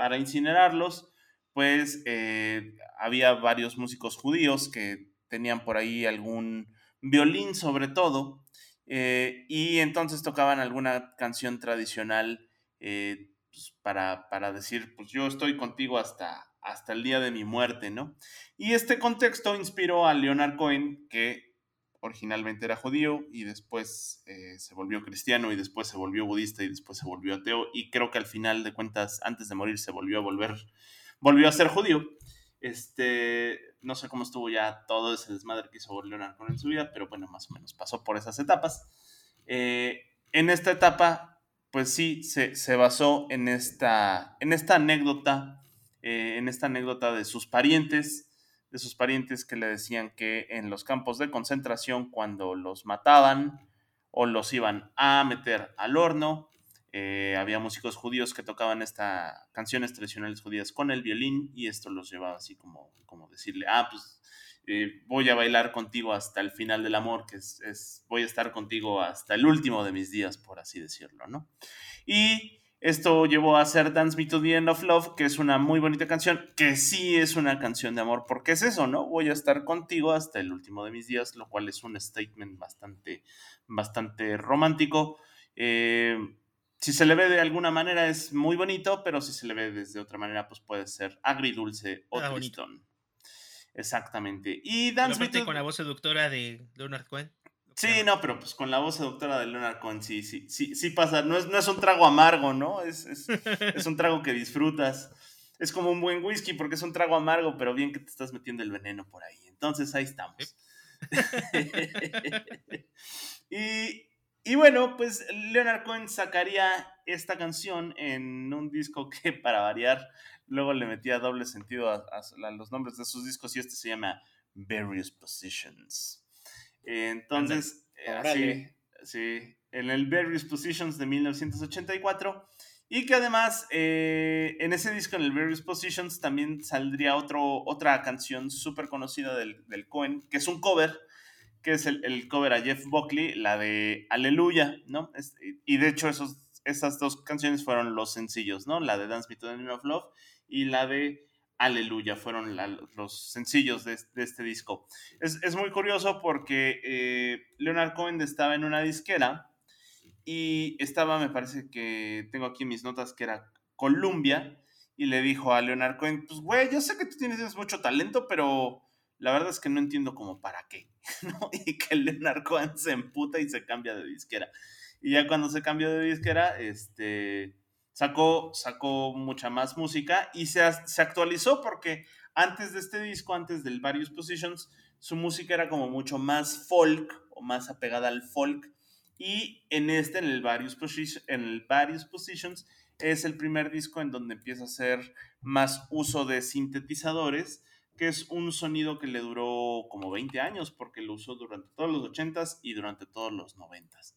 [SPEAKER 1] para incinerarlos, pues eh, había varios músicos judíos que tenían por ahí algún violín sobre todo, eh, y entonces tocaban alguna canción tradicional pues, para, para decir, pues yo estoy contigo hasta, hasta el día de mi muerte, ¿no? Y este contexto inspiró a Leonard Cohen, que originalmente era judío y después eh, se volvió cristiano y después se volvió budista y después se volvió ateo y creo que al final de cuentas, antes de morir, se volvió a volver, volvió a ser judío. Este, no sé cómo estuvo ya todo ese desmadre que hizo Leonard Cohen en su vida, pero bueno, más o menos pasó por esas etapas. Eh, en esta etapa, pues sí, se, se basó en esta, en esta anécdota eh, en esta anécdota de sus parientes, de sus parientes que le decían que en los campos de concentración, cuando los mataban o los iban a meter al horno, eh, había músicos judíos que tocaban estas canciones tradicionales judías con el violín y esto los llevaba así como, como decirle, ah, pues eh, voy a bailar contigo hasta el final del amor, que es, es, voy a estar contigo hasta el último de mis días, por así decirlo, ¿no? Y esto llevó a hacer Dance Me to the End of Love, que es una muy bonita canción, que sí es una canción de amor, porque es eso, ¿no? Voy a estar contigo hasta el último de mis días, lo cual es un statement bastante, bastante romántico. Eh, si se le ve de alguna manera es muy bonito, pero si se le ve desde otra manera, pues puede ser agridulce o ah, tristón. Exactamente. Y
[SPEAKER 4] Dan Smith. con la voz seductora de Leonard Cohen.
[SPEAKER 1] Sí, no, pero pues con la voz seductora de Leonard Cohen, sí, sí, sí, sí pasa. No es, no es un trago amargo, ¿no? Es, es, <laughs> es un trago que disfrutas. Es como un buen whisky porque es un trago amargo, pero bien que te estás metiendo el veneno por ahí. Entonces ahí estamos. <laughs> y, y bueno, pues Leonard Cohen sacaría esta canción en un disco que, <laughs> para variar, luego le metía doble sentido a, los nombres de sus discos y este se llama Various Positions. Entonces, sí, sí, en el Various Positions de 1984. Y que además eh, en ese disco, en el Various Positions, también saldría otro, otra canción súper conocida del, del, Cohen, que es un cover, que es el, el, cover a Jeff Buckley, la de Aleluya, ¿no? y de hecho esos, esas dos canciones fueron los sencillos, ¿no? La de Dance Me to the Name of Love y la de Aleluya fueron los sencillos de, este disco. Es, muy curioso porque eh, Leonard Cohen estaba en una disquera y estaba, me parece que tengo aquí mis notas que era Columbia y le dijo a Leonard Cohen, pues güey, yo sé que tú tienes mucho talento, pero la verdad es que no entiendo cómo para qué, <laughs> Y que Leonard Cohen se emputa y se cambia de disquera. Y ya cuando se cambió de disquera, este sacó, sacó mucha más música y se, se actualizó porque antes de este disco, antes del Various Positions, su música era como mucho más folk o más apegada al folk. Y en este, en el Various, en el Various Positions, es el primer disco en donde empieza a hacer más uso de sintetizadores, que es un sonido que le duró como 20 años, porque lo usó durante todos los 80s y durante todos los 90s.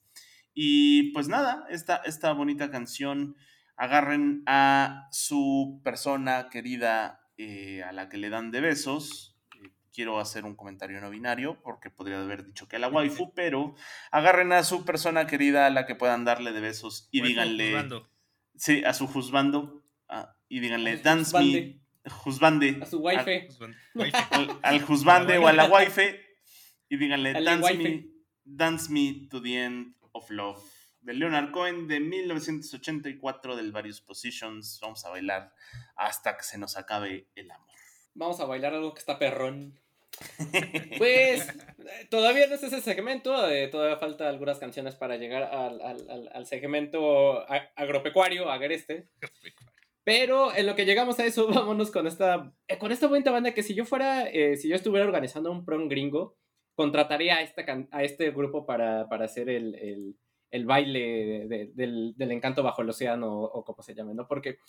[SPEAKER 1] Y pues nada, esta, esta bonita canción agarren a su persona querida eh, a la que le dan de besos. Eh, quiero hacer un comentario no binario porque podría haber dicho que a la waifu, pero agarren a su persona querida a la que puedan darle de besos y díganle. Sí, a su juzbando. Ah, y díganle, dance me. Juzbande.
[SPEAKER 3] A su waifu.
[SPEAKER 1] Al, al juzbande o a la waifu. Y díganle, dance me, dance me to the end of love de Leonard Cohen de 1984 del Various Positions. Vamos a bailar hasta que se nos acabe el amor.
[SPEAKER 3] Vamos a bailar algo que está perrón. <laughs> Pues todavía no es ese segmento, eh, todavía falta algunas canciones para llegar al, segmento agropecuario, agreste. Pero en lo que llegamos a eso, <laughs> vámonos con esta, eh, con esta bonita banda que si yo fuera, eh, si yo estuviera organizando un prom gringo, contrataría a, esta, a este grupo para, para hacer el, el baile del, encanto bajo el océano o, como se llame, ¿no? Porque,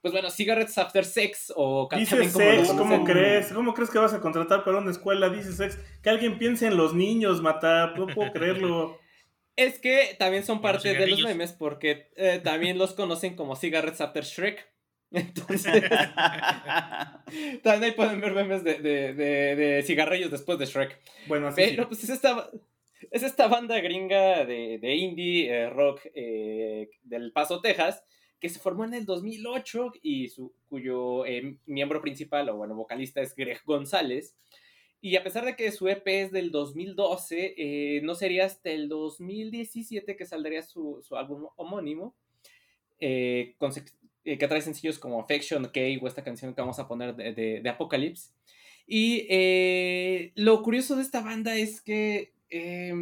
[SPEAKER 3] pues bueno, Cigarettes After Sex o...
[SPEAKER 2] Dice sex, ¿cómo crees? ¿Cómo crees que vas a contratar para una escuela? Dice sex, que alguien piense en los niños, Mata, no puedo creerlo. <laughs>
[SPEAKER 3] Es que también son parte de los memes porque eh, también los conocen como Cigarettes After Shrek. <laughs> Entonces, <laughs> también ahí pueden ver memes de, de, cigarrillos después de Shrek. Bueno, así Pero pues eso estaba es esta banda gringa de, indie eh, rock eh, del Paso, Texas, que se formó en el 2008 y su, cuyo eh, miembro principal o bueno, vocalista es Greg González. Y a pesar de que su EP es del 2012, no sería hasta el 2017 que saldría su, álbum homónimo, que trae sencillos como Affection, K o esta canción que vamos a poner de, de Apocalypse. Y lo curioso de esta banda es que eh,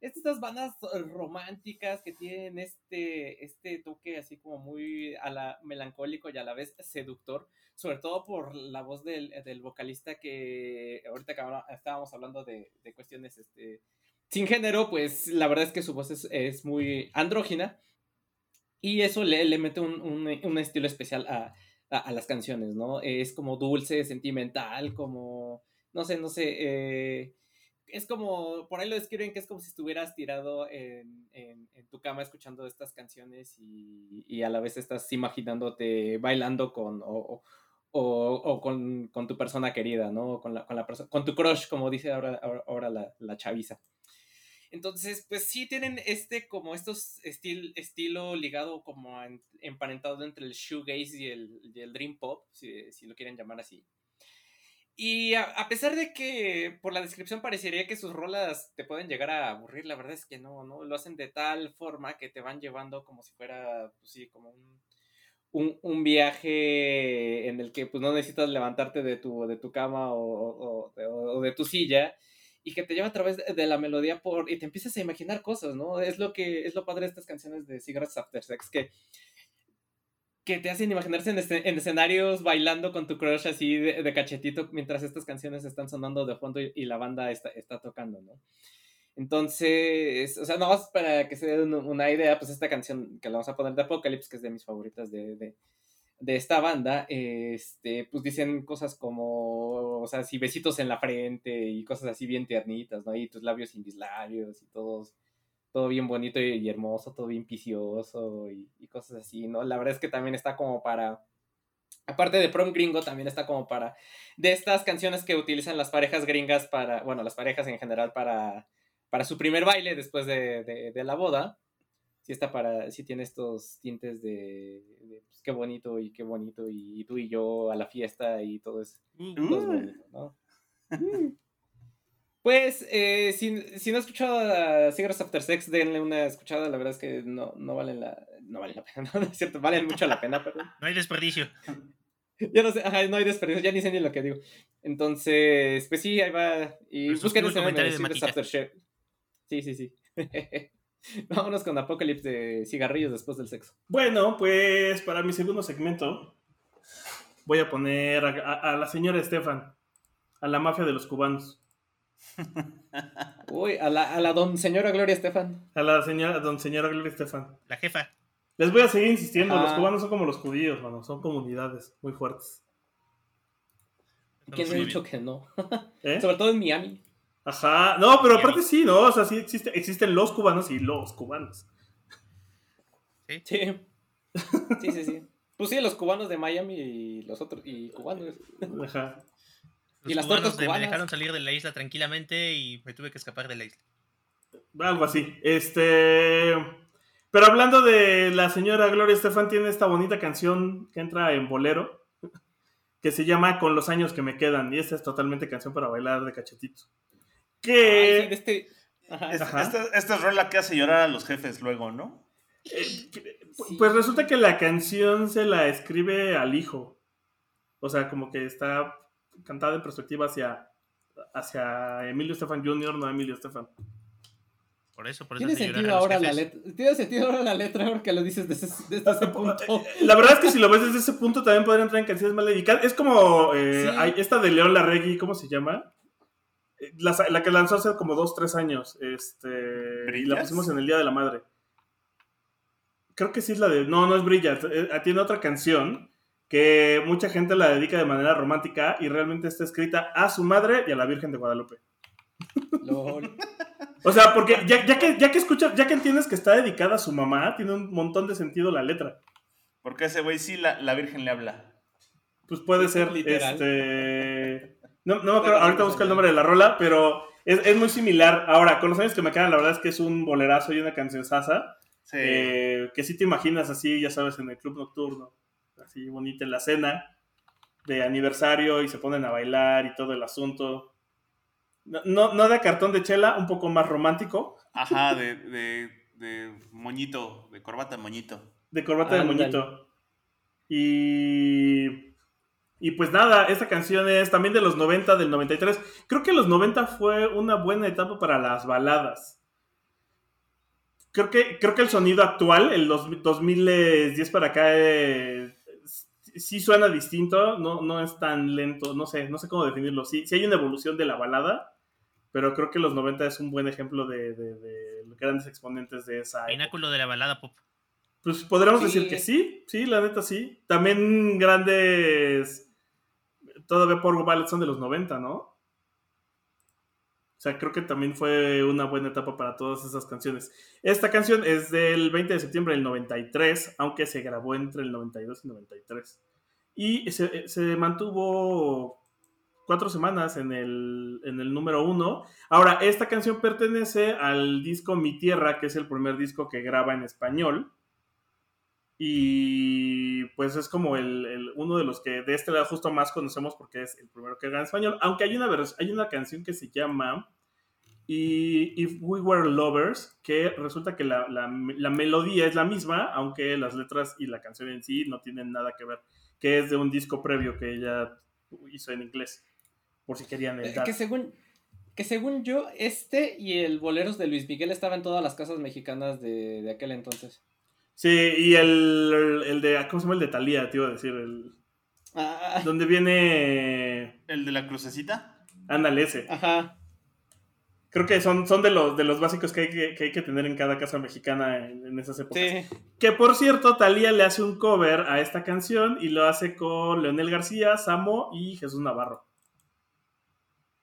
[SPEAKER 3] estas bandas románticas que tienen este, este toque así como muy a la melancólico y a la vez seductor, sobre todo por la voz del, del vocalista que ahorita que estábamos hablando de, de, cuestiones este, sin género, pues la verdad es que su voz es, es muy andrógina y eso le, le mete un, un, un, estilo especial a, a, a, las canciones, ¿no? Es como dulce, sentimental, como, no sé, no sé, eh, es como, por ahí lo describen que es como si estuvieras tirado en, en, tu cama escuchando estas canciones y, y, a la vez estás imaginándote bailando con, o, o, con, con, tu persona querida, ¿no? Con, la, con, la con tu crush, como dice ahora, ahora la, la, chaviza. Entonces, pues sí tienen este, como estos estil, estilo ligado como emparentado entre el shoegaze y el, el dream pop, si, si lo quieren llamar así. Y a, pesar de que por la descripción parecería que sus rolas te pueden llegar a aburrir, la verdad es que no, ¿no? Lo hacen de tal forma que te van llevando como si fuera, pues sí, como un, un, viaje en el que pues no necesitas levantarte de tu, de tu cama o, o, de tu silla y que te lleva a través de, la melodía por y te empiezas a imaginar cosas, ¿no? Es lo que es lo padre de estas canciones de Cigarettes After Sex que que te hacen imaginarse en, en, escenarios bailando con tu crush así de, cachetito mientras estas canciones están sonando de fondo y, la banda está, tocando, ¿no? Entonces, o sea, no más para que se den una idea, pues esta canción que la vamos a poner de Apocalypse, que es de mis favoritas de, de, esta banda, este, pues dicen cosas como, o sea, así besitos en la frente y cosas así bien tiernitas, ¿no? Y tus labios sin mis labios y todos todo bien bonito y, hermoso, todo bien picioso y, cosas así, ¿no? La verdad es que también está como para, aparte de prom gringo, también está como para, de estas canciones que utilizan las parejas gringas para, bueno, las parejas en general para, para su primer baile después de, la boda, sí está para, sí tiene estos tintes de, pues, qué bonito y qué bonito y, tú y yo a la fiesta y todo es, todo es bonito, ¿no? <laughs> Pues, eh, si, si, no has escuchado a Cigarettes After Sex, denle una escuchada. La verdad es que no, no valen la, no valen la pena, <laughs> no, es cierto, valen mucho la pena, pero...
[SPEAKER 4] No hay desperdicio.
[SPEAKER 3] ya no sé, ajá, no hay desperdicio, ya ni sé ni lo que digo. Entonces, pues sí, ahí va. Y busquen ese en Cigarettes After Sex. Sí, sí, sí. <laughs> Vámonos con Apocalipsis de cigarrillos después del sexo.
[SPEAKER 2] Bueno, pues para mi segundo segmento voy a poner a la señora Estefan, a la mafia de los cubanos.
[SPEAKER 3] Uy, a la, a la don señora Gloria Estefan.
[SPEAKER 2] A la señora, don señora Gloria Estefan.
[SPEAKER 4] La jefa.
[SPEAKER 2] Les voy a seguir insistiendo, los cubanos son como los judíos, mano, son comunidades muy fuertes.
[SPEAKER 3] ¿Quién ha dicho que no? <laughs> ¿Eh? Sobre todo en Miami.
[SPEAKER 2] Ajá, no, pero aparte sí, ¿no? O sea, sí existe, existen los cubanos y los cubanos.
[SPEAKER 4] Sí.
[SPEAKER 3] Sí. Sí, sí, Pues sí, los cubanos de Miami y los otros, y cubanos.
[SPEAKER 4] Ajá y las cubanos me dejaron salir de la isla tranquilamente y me tuve que escapar de la isla.
[SPEAKER 2] Algo así. Este. Pero hablando de la señora Gloria Estefan, tiene esta bonita canción que entra en bolero, que se llama Con los años que me quedan. Y esta es totalmente canción para bailar de cachetito. Que.
[SPEAKER 1] este... Esta, esta, es rola que hace llorar a los jefes luego, ¿no?
[SPEAKER 2] Eh, pues resulta que la canción se la escribe al hijo. O sea, como que está cantada en perspectiva hacia, hacia Emilio Estefan Jr., no Emilio Estefan.
[SPEAKER 4] Por eso, por
[SPEAKER 3] eso. ¿Tiene sentido, ahora la letra, ¿Tiene sentido ahora la letra porque lo dices desde, desde ese <laughs> punto?
[SPEAKER 2] La verdad es que si lo ves desde ese punto también podría entrar en canciones mal dedicadas. Es como eh, esta de León Larregui, ¿cómo se llama? Eh, la, la, que lanzó hace como dos, tres años. Este, y la pusimos en el Día de la Madre. Creo que sí es la de... No, no es Brilla. Eh, tiene otra canción que mucha gente la dedica de manera romántica y realmente está escrita a su madre y a la Virgen de Guadalupe. o sea, porque ya, que, ya que escuchas, ya que entiendes que está dedicada a su mamá, tiene un montón de sentido la letra.
[SPEAKER 1] Porque ese güey sí la, Virgen le habla.
[SPEAKER 2] Pues puede ser, Literal. este... No, no ahorita busco el nombre de la rola, pero es, muy similar. Ahora, con los años que me quedan, la verdad es que es un bolerazo y una canción sasa. Eh, que sí te imaginas así, ya sabes, en el club nocturno así bonita en la cena de aniversario y se ponen a bailar y todo el asunto. No, no, de cartón de chela, un poco más romántico.
[SPEAKER 1] Ajá, de, de, de moñito, de corbata de moñito.
[SPEAKER 2] De corbata de moñito. Y, y pues nada, esta canción es también de los 90, del 93. Creo que los 90 fue una buena etapa para las baladas. Creo que, creo que el sonido actual, el 2010 para acá, eh, sí suena distinto, no, no es tan lento, no sé, no sé cómo definirlo. Sí, sí hay una evolución de la balada, pero creo que los 90 es un buen ejemplo de, de, grandes exponentes de esa.
[SPEAKER 4] Pináculo de la balada pop.
[SPEAKER 2] Pues podríamos decir que sí, sí, la neta sí. También grandes. Todavía por Ballet son de los 90, ¿no? Sea, creo que también fue una buena etapa para todas esas canciones. Esta canción es del 20 de septiembre del 93, aunque se grabó entre el 92 y 93 y se, mantuvo cuatro semanas en el, en el número uno. Ahora, esta canción pertenece al disco Mi Tierra, que es el primer disco que graba en español. Y pues es como el, uno de los que de este lado justo más conocemos porque es el primero que gana en español. Aunque hay una, hay una canción que se llama If We Were Lovers, que resulta que la, la, melodía es la misma, aunque las letras y la canción en sí no tienen nada que ver, que es de un disco previo que ella hizo en inglés, por si querían
[SPEAKER 3] el eh, Que según, que según yo, este y el Boleros de Luis Miguel estaban en todas las casas mexicanas de, de aquel entonces.
[SPEAKER 2] Sí, y el, el de, ¿cómo se llama el de Talía, te iba a decir? El, ah. Donde viene...
[SPEAKER 1] ¿El de la crucecita?
[SPEAKER 2] Ándale, ese. Ajá. Creo que son, son de, los, de los básicos que hay que, que hay que tener en cada casa mexicana en, esas épocas. Sí. Que por cierto, Talía le hace un cover a esta canción y lo hace con Leonel García, Samo y Jesús Navarro.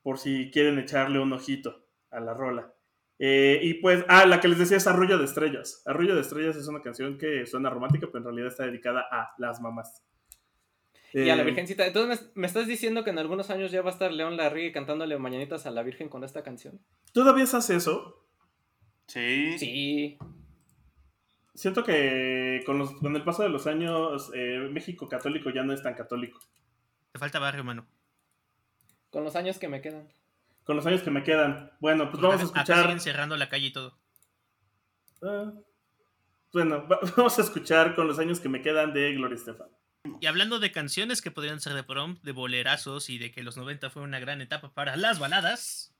[SPEAKER 2] Por si quieren echarle un ojito a la rola. Eh, y pues, ah, la que les decía es Arrullo de Estrellas. Arrullo de Estrellas es una canción que suena romántica, pero en realidad está dedicada a las mamás.
[SPEAKER 3] y a la eh, Virgencita. Entonces, ¿me, estás diciendo que en algunos años ya va a estar León Larrigue cantándole mañanitas a la Virgen con esta canción?
[SPEAKER 2] ¿Todavía se hace eso?
[SPEAKER 1] Sí.
[SPEAKER 3] Sí.
[SPEAKER 2] Siento que con, los, con el paso de los años, eh, México católico ya no es tan católico.
[SPEAKER 4] Te falta barrio, hermano.
[SPEAKER 3] Con los años que me quedan
[SPEAKER 2] con los años que me quedan. Bueno, pues vamos a escuchar.
[SPEAKER 4] siguen cerrando la calle y todo.
[SPEAKER 2] Ah, bueno, <laughs> vamos a escuchar con los años que me quedan de Gloria Estefan.
[SPEAKER 4] Y hablando de canciones que podrían ser de prom, de bolerazos y de que los 90 fue una gran etapa para las baladas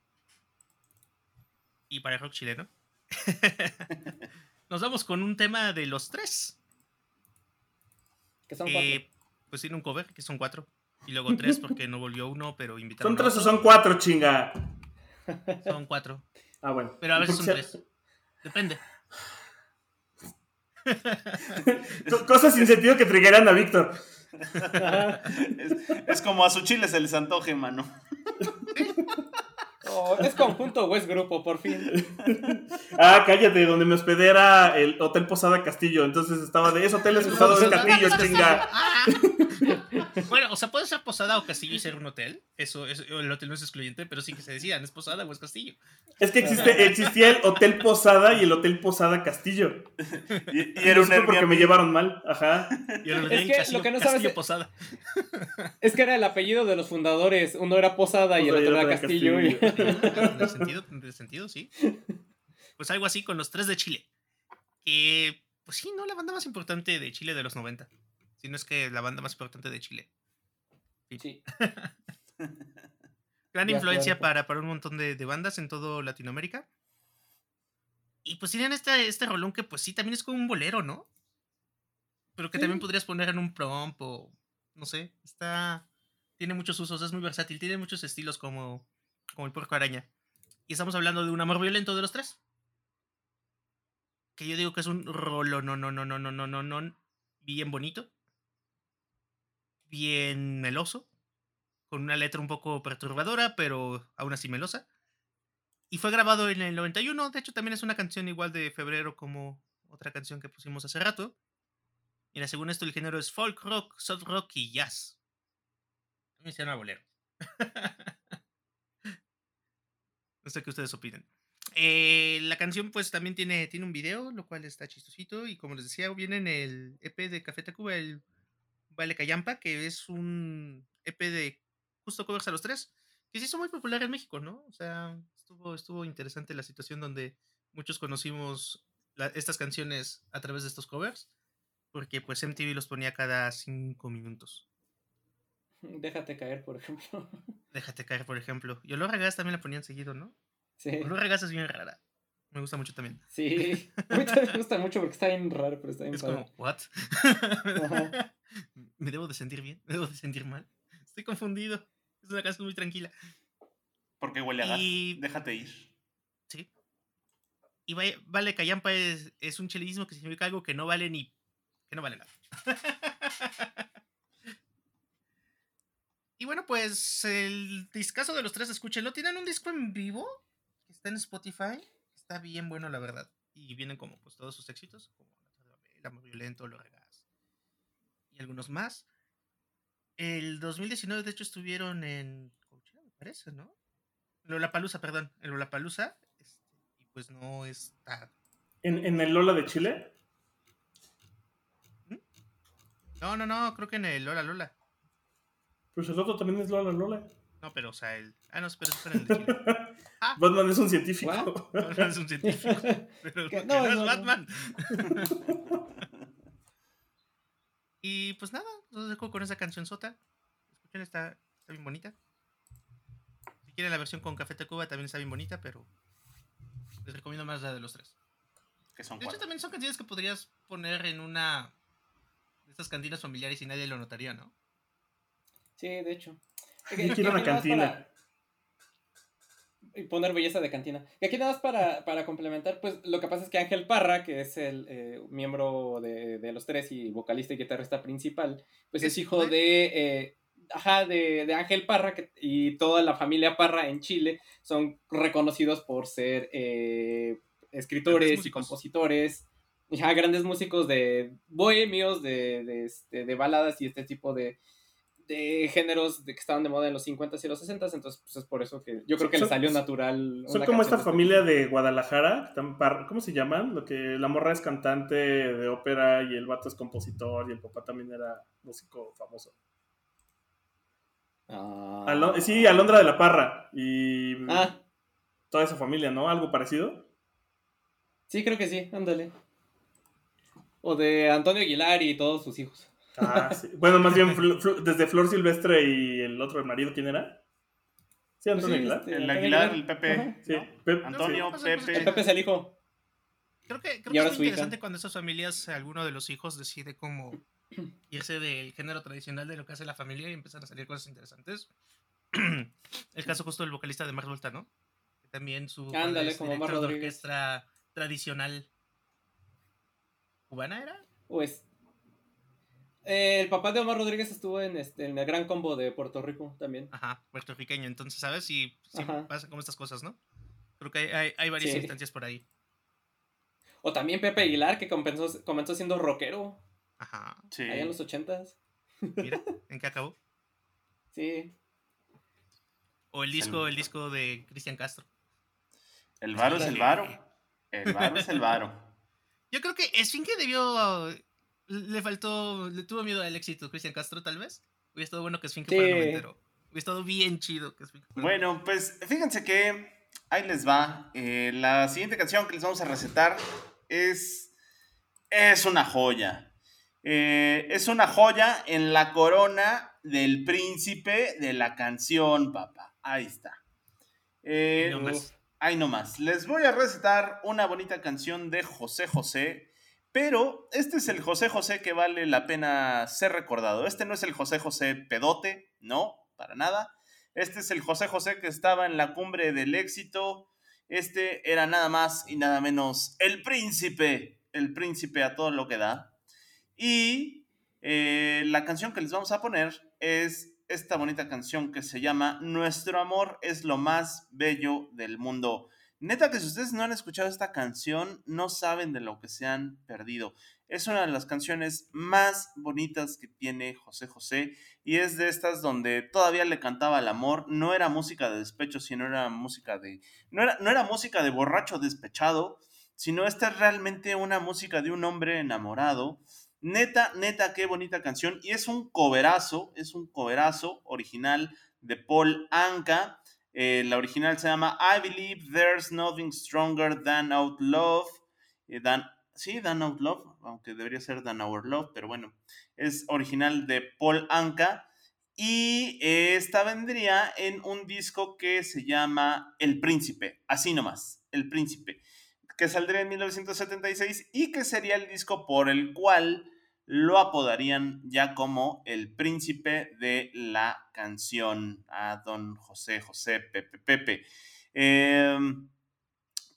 [SPEAKER 4] y para el rock chileno, <laughs> nos vamos con un tema de los tres.
[SPEAKER 3] Que son cuatro. Eh,
[SPEAKER 4] pues tiene un cover, que son cuatro. Y luego tres <laughs> porque no volvió uno, pero invitaron.
[SPEAKER 2] ¿Son tres o son cuatro, chinga?
[SPEAKER 4] Son cuatro.
[SPEAKER 2] Ah, bueno.
[SPEAKER 4] Pero a veces son tres. Depende. <laughs>
[SPEAKER 2] Cosas sin sentido que triggeran a Víctor. <laughs>
[SPEAKER 1] es, como a su chile se les antoje, mano.
[SPEAKER 3] Oh, es conjunto o es grupo, por fin. <laughs>
[SPEAKER 2] Ah, cállate, donde me hospedé era el Hotel Posada Castillo. Entonces estaba de, es Hotel Posada Castillo, chinga. <laughs>
[SPEAKER 4] Bueno, o sea, puede ser posada o castillo y ser un hotel. Eso, el hotel no es excluyente, pero sí que se decían, ¿es posada o es castillo?
[SPEAKER 2] Es que existe, existía el Hotel Posada y el Hotel Posada Castillo. Y, era un porque me llevaron mal, ajá.
[SPEAKER 4] Y era es que lo que no sabes es, Posada.
[SPEAKER 3] Es que era el apellido de los fundadores. Uno era Posada y el otro era Castillo. <laughs>
[SPEAKER 4] En <laughs> sentido, en sentido, sí. Pues algo así con los tres de Chile. Que, pues sí, ¿no? La banda más importante de Chile de los 90. Si no es que la banda más importante de Chile.
[SPEAKER 3] Sí. <laughs>
[SPEAKER 4] Gran influencia para, para un montón de, bandas en todo Latinoamérica. Y pues tienen este, este rolón que pues sí, también es como un bolero, ¿no? Pero que también podrías poner en un prompt o no sé, está... Tiene muchos usos, es muy versátil, tiene muchos estilos como, como el puerco araña. Y estamos hablando de un amor violento de los tres. Que yo digo que es un rolón, no, no, no, no, no, no, no, no, bien bonito bien meloso, con una letra un poco perturbadora, pero aún así melosa. Y fue grabado en el 91, de hecho también es una canción igual de febrero como otra canción que pusimos hace rato. Mira, según esto el género es folk rock, soft rock y jazz. También se llama bolero. <laughs> no sé qué ustedes opinen. Eh, la canción pues también tiene, tiene un video, lo cual está chistosito y como les decía, viene en el EP de Café Tacuba, el Vale Cayampa, que es un EP de justo covers a los tres, que se hizo muy popular en México, ¿no? O sea, estuvo, estuvo interesante la situación donde muchos conocimos estas canciones a través de estos covers, porque pues MTV los ponía cada cinco minutos. <laughs>
[SPEAKER 3] Déjate caer, por ejemplo. <laughs>
[SPEAKER 4] Déjate caer, por ejemplo. Yo lo regas también la ponían seguido, ¿no?
[SPEAKER 3] Sí.
[SPEAKER 4] Lo regas es bien rara. Me gusta mucho también.
[SPEAKER 3] Sí. <laughs> A mí me gusta mucho porque está bien raro, pero está bien
[SPEAKER 4] Es como, ¿what? ¿Me debo de sentir bien? ¿Me debo de sentir mal? Estoy confundido. Es una canción muy tranquila.
[SPEAKER 1] Porque huele a gas. Déjate ir.
[SPEAKER 4] Sí. Y vale, Cayampa es, es un chilenismo que significa algo que no vale ni. que no vale nada. Y bueno, pues el discazo de los tres, escúchenlo. Tienen un disco en vivo que está en Spotify. Está bien bueno, la verdad. Y vienen como pues todos sus éxitos, como El amor violento, lo regalo y algunos más. El 2019, de hecho, estuvieron en Coachella, me parece, ¿no? Lollapalooza, perdón, en Lollapalooza. Este, y pues no está.
[SPEAKER 2] ¿En, ¿En el Lola de Chile?
[SPEAKER 4] No, no, no, creo que en el Lola Lola.
[SPEAKER 2] Pues el otro también es Lola Lola.
[SPEAKER 4] No, pero, o sea, el. Ah, no, pero es el de Chile. <laughs>
[SPEAKER 2] Ah. Batman es un científico. <laughs>
[SPEAKER 4] Batman es un científico. <laughs> Pero no, no, es Batman. y pues nada, los dejo con esa canción sota. Escuchen, está, está bien bonita. Si quieren la versión con Café Tacuba también está bien bonita, pero les recomiendo más la de los tres.
[SPEAKER 1] Que son
[SPEAKER 4] de hecho, también son canciones que podrías poner en una de estas cantinas familiares y nadie lo notaría, ¿no?
[SPEAKER 3] Sí, de hecho.
[SPEAKER 2] quiero una cantina
[SPEAKER 3] y poner belleza de cantina. Y aquí nada más para, para, complementar, pues lo que pasa es que Ángel Parra, que es el eh, miembro de, de, los tres y vocalista y guitarrista principal, pues es hijo de, eh, ajá, de, de, Ángel Parra que, y toda la familia Parra en Chile son reconocidos por ser eh, escritores y compositores. Ya, grandes músicos de bohemios, de, de, este, de baladas y este tipo de, de géneros de que estaban de moda en los 50s y los 60s, entonces pues es por eso que yo creo que le salió natural.
[SPEAKER 2] Son como esta familia de Guadalajara, ¿cómo se llaman? Lo que la morra es cantante de ópera y el vato es compositor y el papá también era músico famoso. Ah. sí, Alondra de la Parra y ah. toda esa familia, ¿no? ¿Algo parecido?
[SPEAKER 3] Sí, creo que sí, ándale. O de Antonio Aguilar y todos sus hijos.
[SPEAKER 2] Ah, sí. Bueno, más bien desde Flor Silvestre y el otro, el marido, ¿quién era? Sí, Antonio Aguilar.
[SPEAKER 1] Este, el Aguilar, el Pepe.
[SPEAKER 2] Sí,
[SPEAKER 1] Antonio, Pepe.
[SPEAKER 3] El Pepe es el hijo.
[SPEAKER 4] Creo que, creo que es interesante cuando esas familias, alguno de los hijos decide cómo irse del género tradicional de lo que hace la familia y empiezan a salir cosas interesantes. <clears throat> el caso justo del vocalista de Mar Volta, ¿no? Que también su
[SPEAKER 3] Ándale, como Mar
[SPEAKER 4] de orquesta tradicional cubana era.
[SPEAKER 3] Pues eh, el papá de Omar Rodríguez estuvo en, este, en el gran combo de Puerto Rico también.
[SPEAKER 4] Ajá, puertorriqueño. Entonces, ¿sabes? si pasa como estas cosas, ¿no? Creo que hay, hay, varias instancias por ahí.
[SPEAKER 3] O también Pepe Aguilar, que comenzó, comenzó siendo rockero.
[SPEAKER 4] Ajá.
[SPEAKER 3] Sí. Ahí en los ochentas.
[SPEAKER 4] Mira, ¿en qué acabó? <laughs>
[SPEAKER 3] Sí.
[SPEAKER 4] O el disco, el, disco de Cristian Castro.
[SPEAKER 1] El varo es el varo. El varo es el varo. <laughs>
[SPEAKER 4] Yo creo que Esfinge debió le faltó, le tuvo miedo al éxito Cristian Castro, tal vez. Hubiera estado bueno que Sphinx sí. fuera noventero. Hubiera estado bien chido que Sphinx
[SPEAKER 1] fuera Bueno, pues fíjense que ahí les va. Eh, la siguiente canción que les vamos a recetar es, es una joya. Eh, es una joya en la corona del príncipe de la canción, papá. Ahí está. Eh, ahí nomás. Les voy a recetar una bonita canción de José José pero este es el José José que vale la pena ser recordado. Este no es el José José pedote, no, para nada. Este es el José José que estaba en la cumbre del éxito. Este era nada más y nada menos el príncipe, el príncipe a todo lo que da. Y eh, la canción que les vamos a poner es esta bonita canción que se llama Nuestro amor es lo más bello del mundo. Neta que si ustedes no han escuchado esta canción, no saben de lo que se han perdido. Es una de las canciones más bonitas que tiene José José y es de estas donde todavía le cantaba el amor. No era música de despecho, sino era música de... No era, no era música de borracho despechado, sino esta es realmente una música de un hombre enamorado. Neta, neta, qué bonita canción. Y es un coverazo, es un coverazo original de Paul Anka eh, la original se llama I Believe There's Nothing Stronger Than Out Love. Eh, sí, Than Out Love, aunque debería ser Than Our Love, pero bueno, es original de Paul Anka. Y esta vendría en un disco que se llama El Príncipe, así nomás, El Príncipe, que saldría en 1976 y que sería el disco por el cual lo apodarían ya como el príncipe de la canción a don José José Pepe Pepe. Em,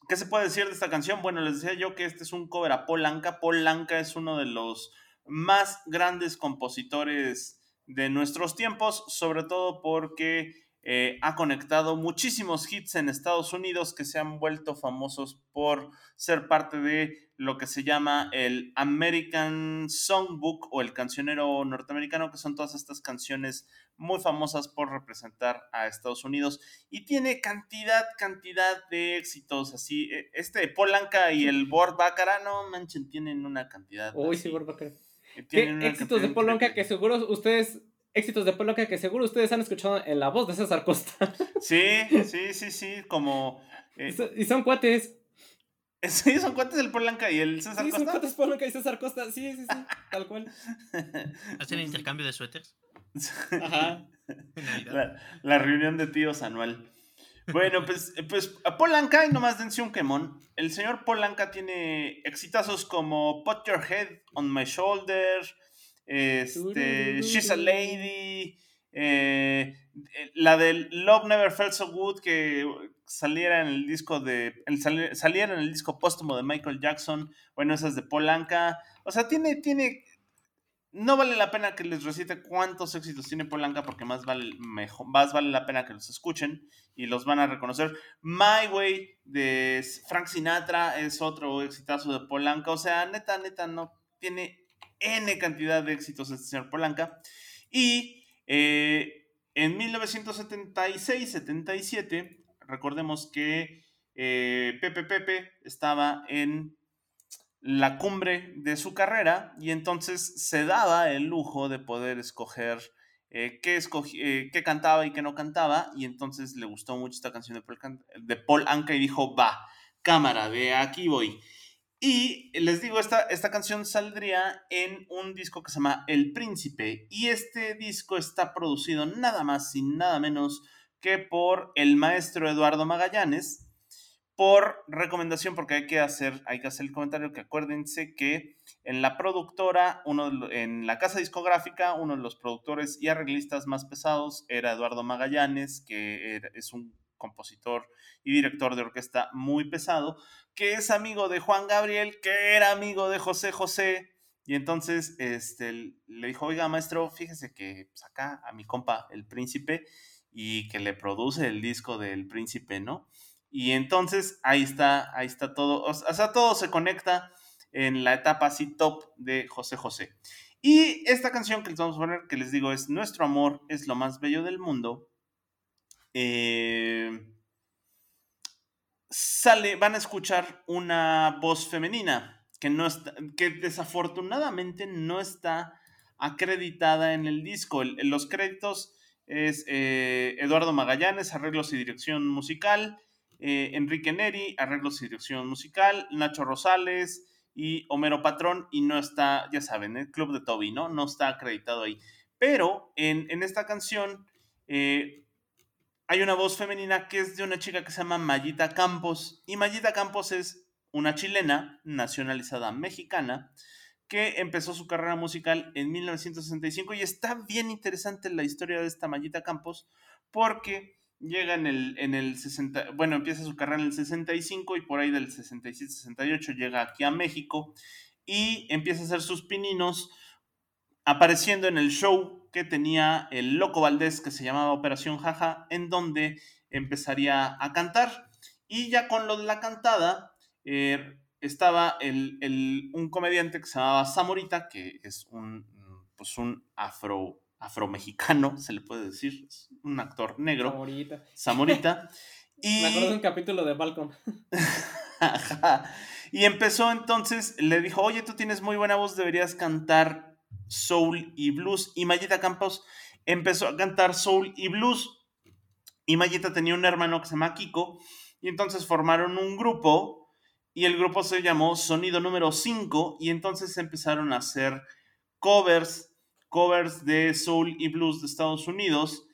[SPEAKER 1] ¿Qué se puede decir de esta canción? Bueno, les decía yo que este es un cover a. Paul Anka es uno de los más grandes compositores de nuestros tiempos, sobre todo porque eh, ha conectado muchísimos hits en Estados Unidos que se han vuelto famosos por ser parte de lo que se llama el American Songbook o el cancionero norteamericano, que son todas estas canciones muy famosas por representar a Estados Unidos y tiene cantidad, cantidad de éxitos así. E, este Polanca y el Bord Bacara, no manchen, tienen una cantidad.
[SPEAKER 3] Uy, sí, Bord Bacara. éxitos de Polanca que seguro ustedes éxitos de Polanca que seguro ustedes han escuchado en la voz de César Costa.
[SPEAKER 1] Sí, sí, sí, sí, como...
[SPEAKER 3] Eh, y son cuates. <laughs>
[SPEAKER 1] Sí, son cuates del Polanca y el César
[SPEAKER 3] sí,
[SPEAKER 1] Costa.
[SPEAKER 3] Sí, son cuates Polanca y César Costa, sí, sí, sí, tal cual. <laughs>
[SPEAKER 4] ¿Hacen intercambio de suéteres?
[SPEAKER 1] Ajá. <laughs> La, la, reunión de tíos anual. Bueno, pues, pues a Polanca, y nomás dense un quemón. El señor Polanca tiene exitazos como Put Your Head on My Shoulder, este, She's a Lady, eh, la del Love Never Felt So Good que saliera en el disco de saliera en el disco póstumo de Michael Jackson, bueno, esas de Polanca, o sea, tiene tiene no vale la pena que les recite cuántos éxitos tiene Polanca porque más vale, mejor, más vale la pena que los escuchen y los van a reconocer. My Way de Frank Sinatra es otro exitazo de Polanca. O sea, neta, neta, no tiene N cantidad de éxitos este señor Polanca. Y eh, en 1976-77, recordemos que eh, Pepe Pepe estaba en la cumbre de su carrera y entonces se daba el lujo de poder escoger eh, qué, eh, qué, cantaba y qué no cantaba y entonces le gustó mucho esta canción de Paul, de Paul Anka y dijo, va, cámara, de aquí voy. Y les digo, esta, esta canción saldría en un disco que se llama El Príncipe y este disco está producido nada más y nada menos que por el maestro Eduardo Magallanes, por recomendación, porque hay que hacer, hay que hacer el comentario que acuérdense que en la productora, uno en la casa discográfica, uno de los productores y arreglistas más pesados era Eduardo Magallanes, que es un compositor y director de orquesta muy pesado, que es amigo de Juan Gabriel, que era amigo de José José. Y entonces este, le dijo, oiga, maestro, fíjese que pues, acá a mi compa, el príncipe, y que le produce el disco del príncipe, ¿no? Y entonces ahí está, ahí está todo. O sea, todo se conecta en la etapa así top de José José. Y esta canción que les vamos a poner, que les digo, es Nuestro amor es lo más bello del mundo. Eh, sale, van a escuchar una voz femenina que, no está, que desafortunadamente no está acreditada en el disco. los créditos es eh, Eduardo Magallanes, arreglos y dirección musical. Eh, Enrique Neri, arreglos y dirección musical, Nacho Rosales y Homero Patrón, y no está, ya saben, el Club de Toby, ¿no? No está acreditado ahí. Pero en, esta canción eh, hay una voz femenina que es de una chica que se llama Mayita Campos, y Mayita Campos es una chilena nacionalizada mexicana que empezó su carrera musical en 1965 y está bien interesante la historia de esta Mayita Campos porque llega en el, en el 60, bueno, empieza su carrera en el 65 y por ahí del 67-68 llega aquí a México y empieza a hacer sus pininos apareciendo en el show que tenía el Loco Valdés que se llamaba Operación Jaja, en donde empezaría a cantar. Y ya con lo de la cantada, eh, estaba el, un comediante que se llamaba Zamorita, que es un, pues un afro afromexicano, se le puede decir, un actor negro.
[SPEAKER 3] Zamorita.
[SPEAKER 1] Zamorita. Y... <laughs>
[SPEAKER 3] Me acuerdo de un capítulo de Balcom. <laughs>
[SPEAKER 1] y empezó entonces, le dijo, oye, tú tienes muy buena voz, deberías cantar soul y blues. Y Mayita Campos empezó a cantar soul y blues. Y Mayita tenía un hermano que se llama Kiko. Y entonces formaron un grupo. Y el grupo se llamó Sonido número 5. Y entonces empezaron a hacer covers covers de soul y blues de Estados Unidos.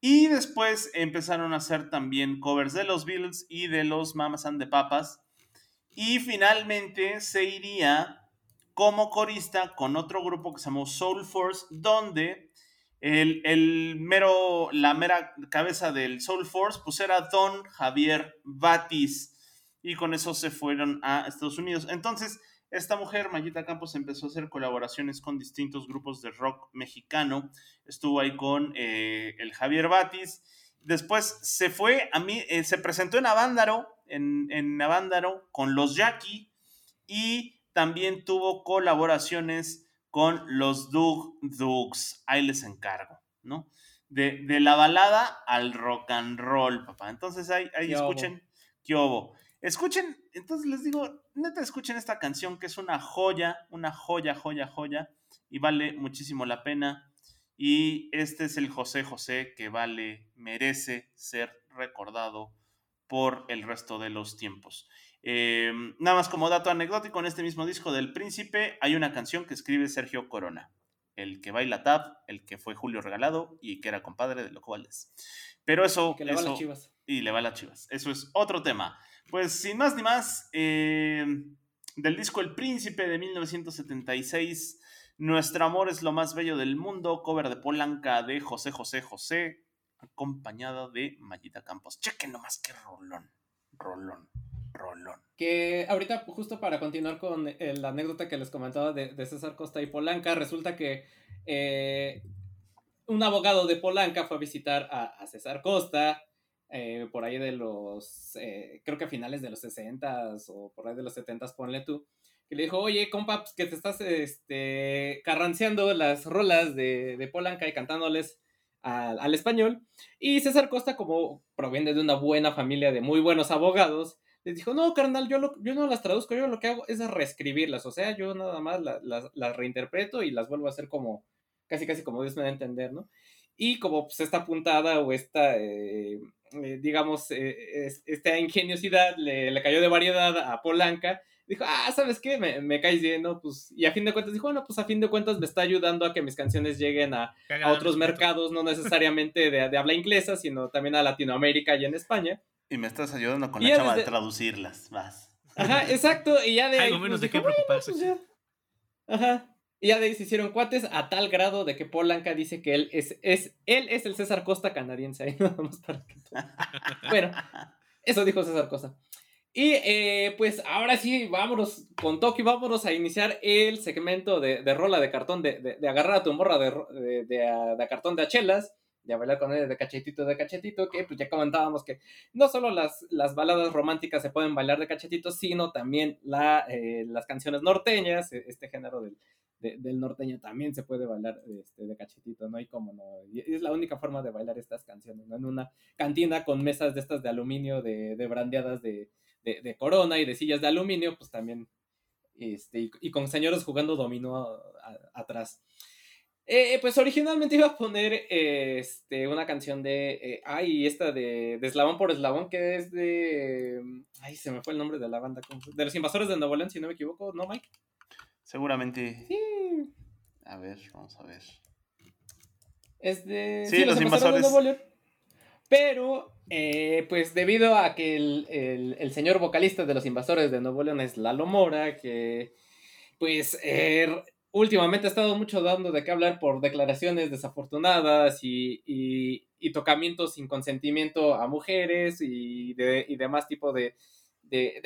[SPEAKER 1] Y después empezaron a hacer también covers de los Beatles y de los Mamas and the Papas. Y finalmente se iría como corista con otro grupo que se llamó Soul Force, donde el, el, mero, la mera cabeza del Soul Force pues era Don Javier Batis. Y con eso se fueron a Estados Unidos. Entonces, esta mujer, Mayita Campos, empezó a hacer colaboraciones con distintos grupos de rock mexicano. Estuvo ahí con eh, el Javier Batis. Después se fue, a mí, eh, se presentó en Avándaro, en, en con los Jackie. Y también tuvo colaboraciones con los Doug Dugs. Ahí les encargo, ¿no? De, la balada al rock and roll, papá. Entonces ahí, ahí escuchen, ¿qué hubo? Escuchen, entonces les digo, neta, escuchen esta canción que es una joya, una joya, joya, joya, y vale muchísimo la pena. Y este es el José José que vale, merece ser recordado por el resto de los tiempos. Em, nada más como dato anecdótico, en este mismo disco del Príncipe hay una canción que escribe Sergio Corona, el que baila tab, el que fue Julio Regalado y que era compadre de lo cual es. Pero eso...
[SPEAKER 3] Que le va a las chivas.
[SPEAKER 1] Y le va a las chivas. Eso es otro tema. Pues sin más ni más, em, del disco El Príncipe de 1976, Nuestro amor es lo más bello del mundo, cover de Polanca de José José José, acompañada de Mayita Campos. Chequen nomás qué rolón, rolón. Rolón.
[SPEAKER 3] Que ahorita, justo para continuar con la anécdota que les comentaba de, César Costa y Polanca, resulta que eh, un abogado de Polanca fue a visitar a, César Costa eh, por ahí de los, eh, creo que a finales de los 60 o por ahí de los 70 ponle tú, que le dijo, oye, compa, pues que te estás este, carranceando las rolas de, de Polanca y cantándoles al, español. Y César Costa, como proviene de una buena familia de muy buenos abogados, les dijo, no, carnal, yo, lo, yo no las traduzco, yo lo que hago es reescribirlas, o sea, yo nada más las, reinterpreto y las vuelvo a hacer como, casi casi como Dios me da a entender, ¿no? Y como pues esta puntada o esta, eh, eh, digamos, eh, esta ingeniosidad le, le, cayó de variedad a Polanca, dijo, ah, ¿sabes qué? Me, me caes bien, ¿no? Pues, y a fin de cuentas dijo, bueno, pues a fin de cuentas me está ayudando a que mis canciones lleguen a, a otros mercados, no necesariamente de, de habla inglesa, sino también a Latinoamérica y en España.
[SPEAKER 1] Y me estás ayudando con la chava de traducirlas, vas.
[SPEAKER 3] Ajá, <laughs> exacto, y ya de
[SPEAKER 4] ahí. Algo menos pues, de qué preocuparse.
[SPEAKER 3] Pues Ajá. Y ya de ahí se hicieron cuates a tal grado de que Polanca dice que él es, es, él es el César Costa canadiense. <laughs> para que <laughs> bueno, eso dijo César Costa. Y eh, pues ahora sí, vámonos con Tokio, vámonos a iniciar el segmento de, de rola de cartón, de, de, agarrar a tu morra de, de, cartón de achelas de bailar con él de cachetito de cachetito, que pues ya comentábamos que no solo las, las baladas románticas se pueden bailar de cachetito, sino también la, eh, las canciones norteñas, e, este género del, del norteño también se puede bailar este, de cachetito, ¿no? hay como no, es la única forma de bailar estas canciones, ¿no? En una cantina con mesas de estas de aluminio, de, de brandeadas de, de, corona y de sillas de aluminio, pues también, este, y, con señores jugando dominó atrás. Eh, pues originalmente iba a poner este, una canción de. Eh, ay, esta de, de, Eslabón por Eslabón, que es de. Ay, se me fue el nombre de la banda. De los Invasores de Nuevo León, si no me equivoco, ¿no, Mike?
[SPEAKER 1] Seguramente.
[SPEAKER 3] Sí.
[SPEAKER 1] A ver, vamos a ver.
[SPEAKER 3] Es de.
[SPEAKER 1] Sí, los, Invasores, de Nuevo León.
[SPEAKER 3] Pero, eh, pues debido a que el, el, el, señor vocalista de los Invasores de Nuevo León es Lalo Mora, que. Pues últimamente ha estado mucho dando de qué hablar por declaraciones desafortunadas y, tocamientos sin consentimiento a mujeres y, de, demás tipo de,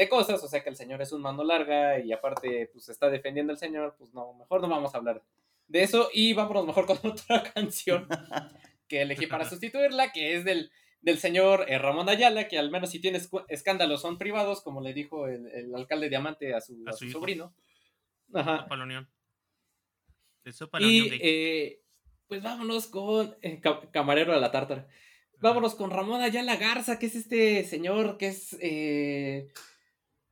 [SPEAKER 3] cosas. O sea que el señor es un mano larga y aparte pues está defendiendo al señor, pues no, mejor no vamos a hablar de eso y vámonos mejor <laughs> con otra canción que elegí para <laughs> sustituirla, que es del, del señor eh, Ramón Ayala, que al menos si tiene escándalos son privados, como le dijo el, alcalde Diamante a su, sobrino.
[SPEAKER 4] Ajá
[SPEAKER 3] y eh, pues vámonos con eh, Camarero de la Tártara. Vámonos con Ramón Ayala Garza, que es este señor que es eh,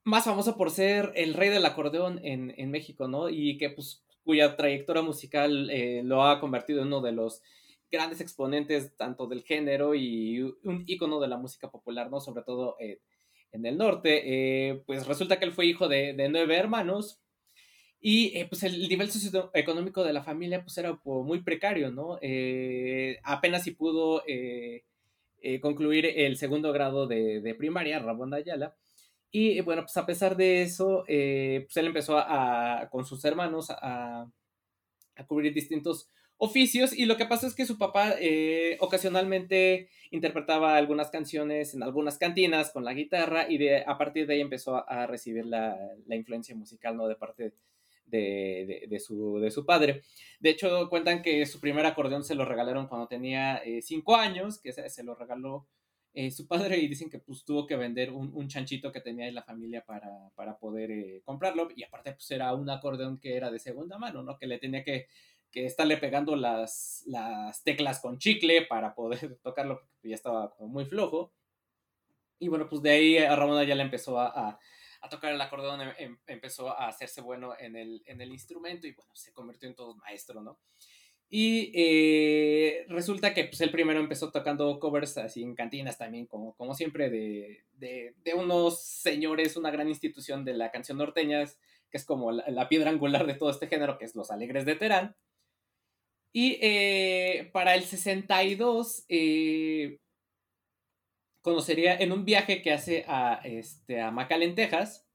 [SPEAKER 3] más famoso por ser el rey del acordeón en, en México, ¿no? Y que pues cuya trayectoria musical lo ha convertido en uno de los grandes exponentes tanto del género y un ícono de la música popular, ¿no? Sobre todo en el norte. pues resulta que él fue hijo de, de nueve hermanos, y eh, pues el nivel socioeconómico de la familia pues era muy precario, ¿no? Eh, apenas si pudo eh, concluir el segundo grado de, primaria, Ramón Ayala. Y bueno, pues a pesar de eso, pues él empezó a, con sus hermanos a, a, cubrir distintos oficios y lo que pasó es que su papá ocasionalmente interpretaba algunas canciones en algunas cantinas con la guitarra y a partir de ahí empezó a, recibir la, la, influencia musical, ¿no? De parte de de, su, de, su, padre. De hecho, cuentan que su primer acordeón se lo regalaron cuando tenía eh, cinco años, que se, lo regaló eh, su padre y dicen que pues tuvo que vender un, chanchito que tenía en la familia para, para poder eh, comprarlo y aparte pues era un acordeón que era de segunda mano, ¿no? Que le tenía que, que estarle pegando las, las teclas con chicle para poder <laughs> tocarlo porque ya estaba muy flojo. Y bueno, pues de ahí a Ramón Ayala empezó a, tocar el acordeón, em, em, empezó a hacerse bueno en el, en el instrumento y bueno, se convirtió en todo maestro, ¿no? Y eh, resulta que pues, él primero empezó tocando covers así en cantinas también, como, como siempre, de, de, unos señores, una gran institución de la canción norteña, que es como la, piedra angular de todo este género, que es Los Alegres de Terán. Y eh, para el 62 eh, conocería en un viaje que hace a, este, a McAllen, Texas,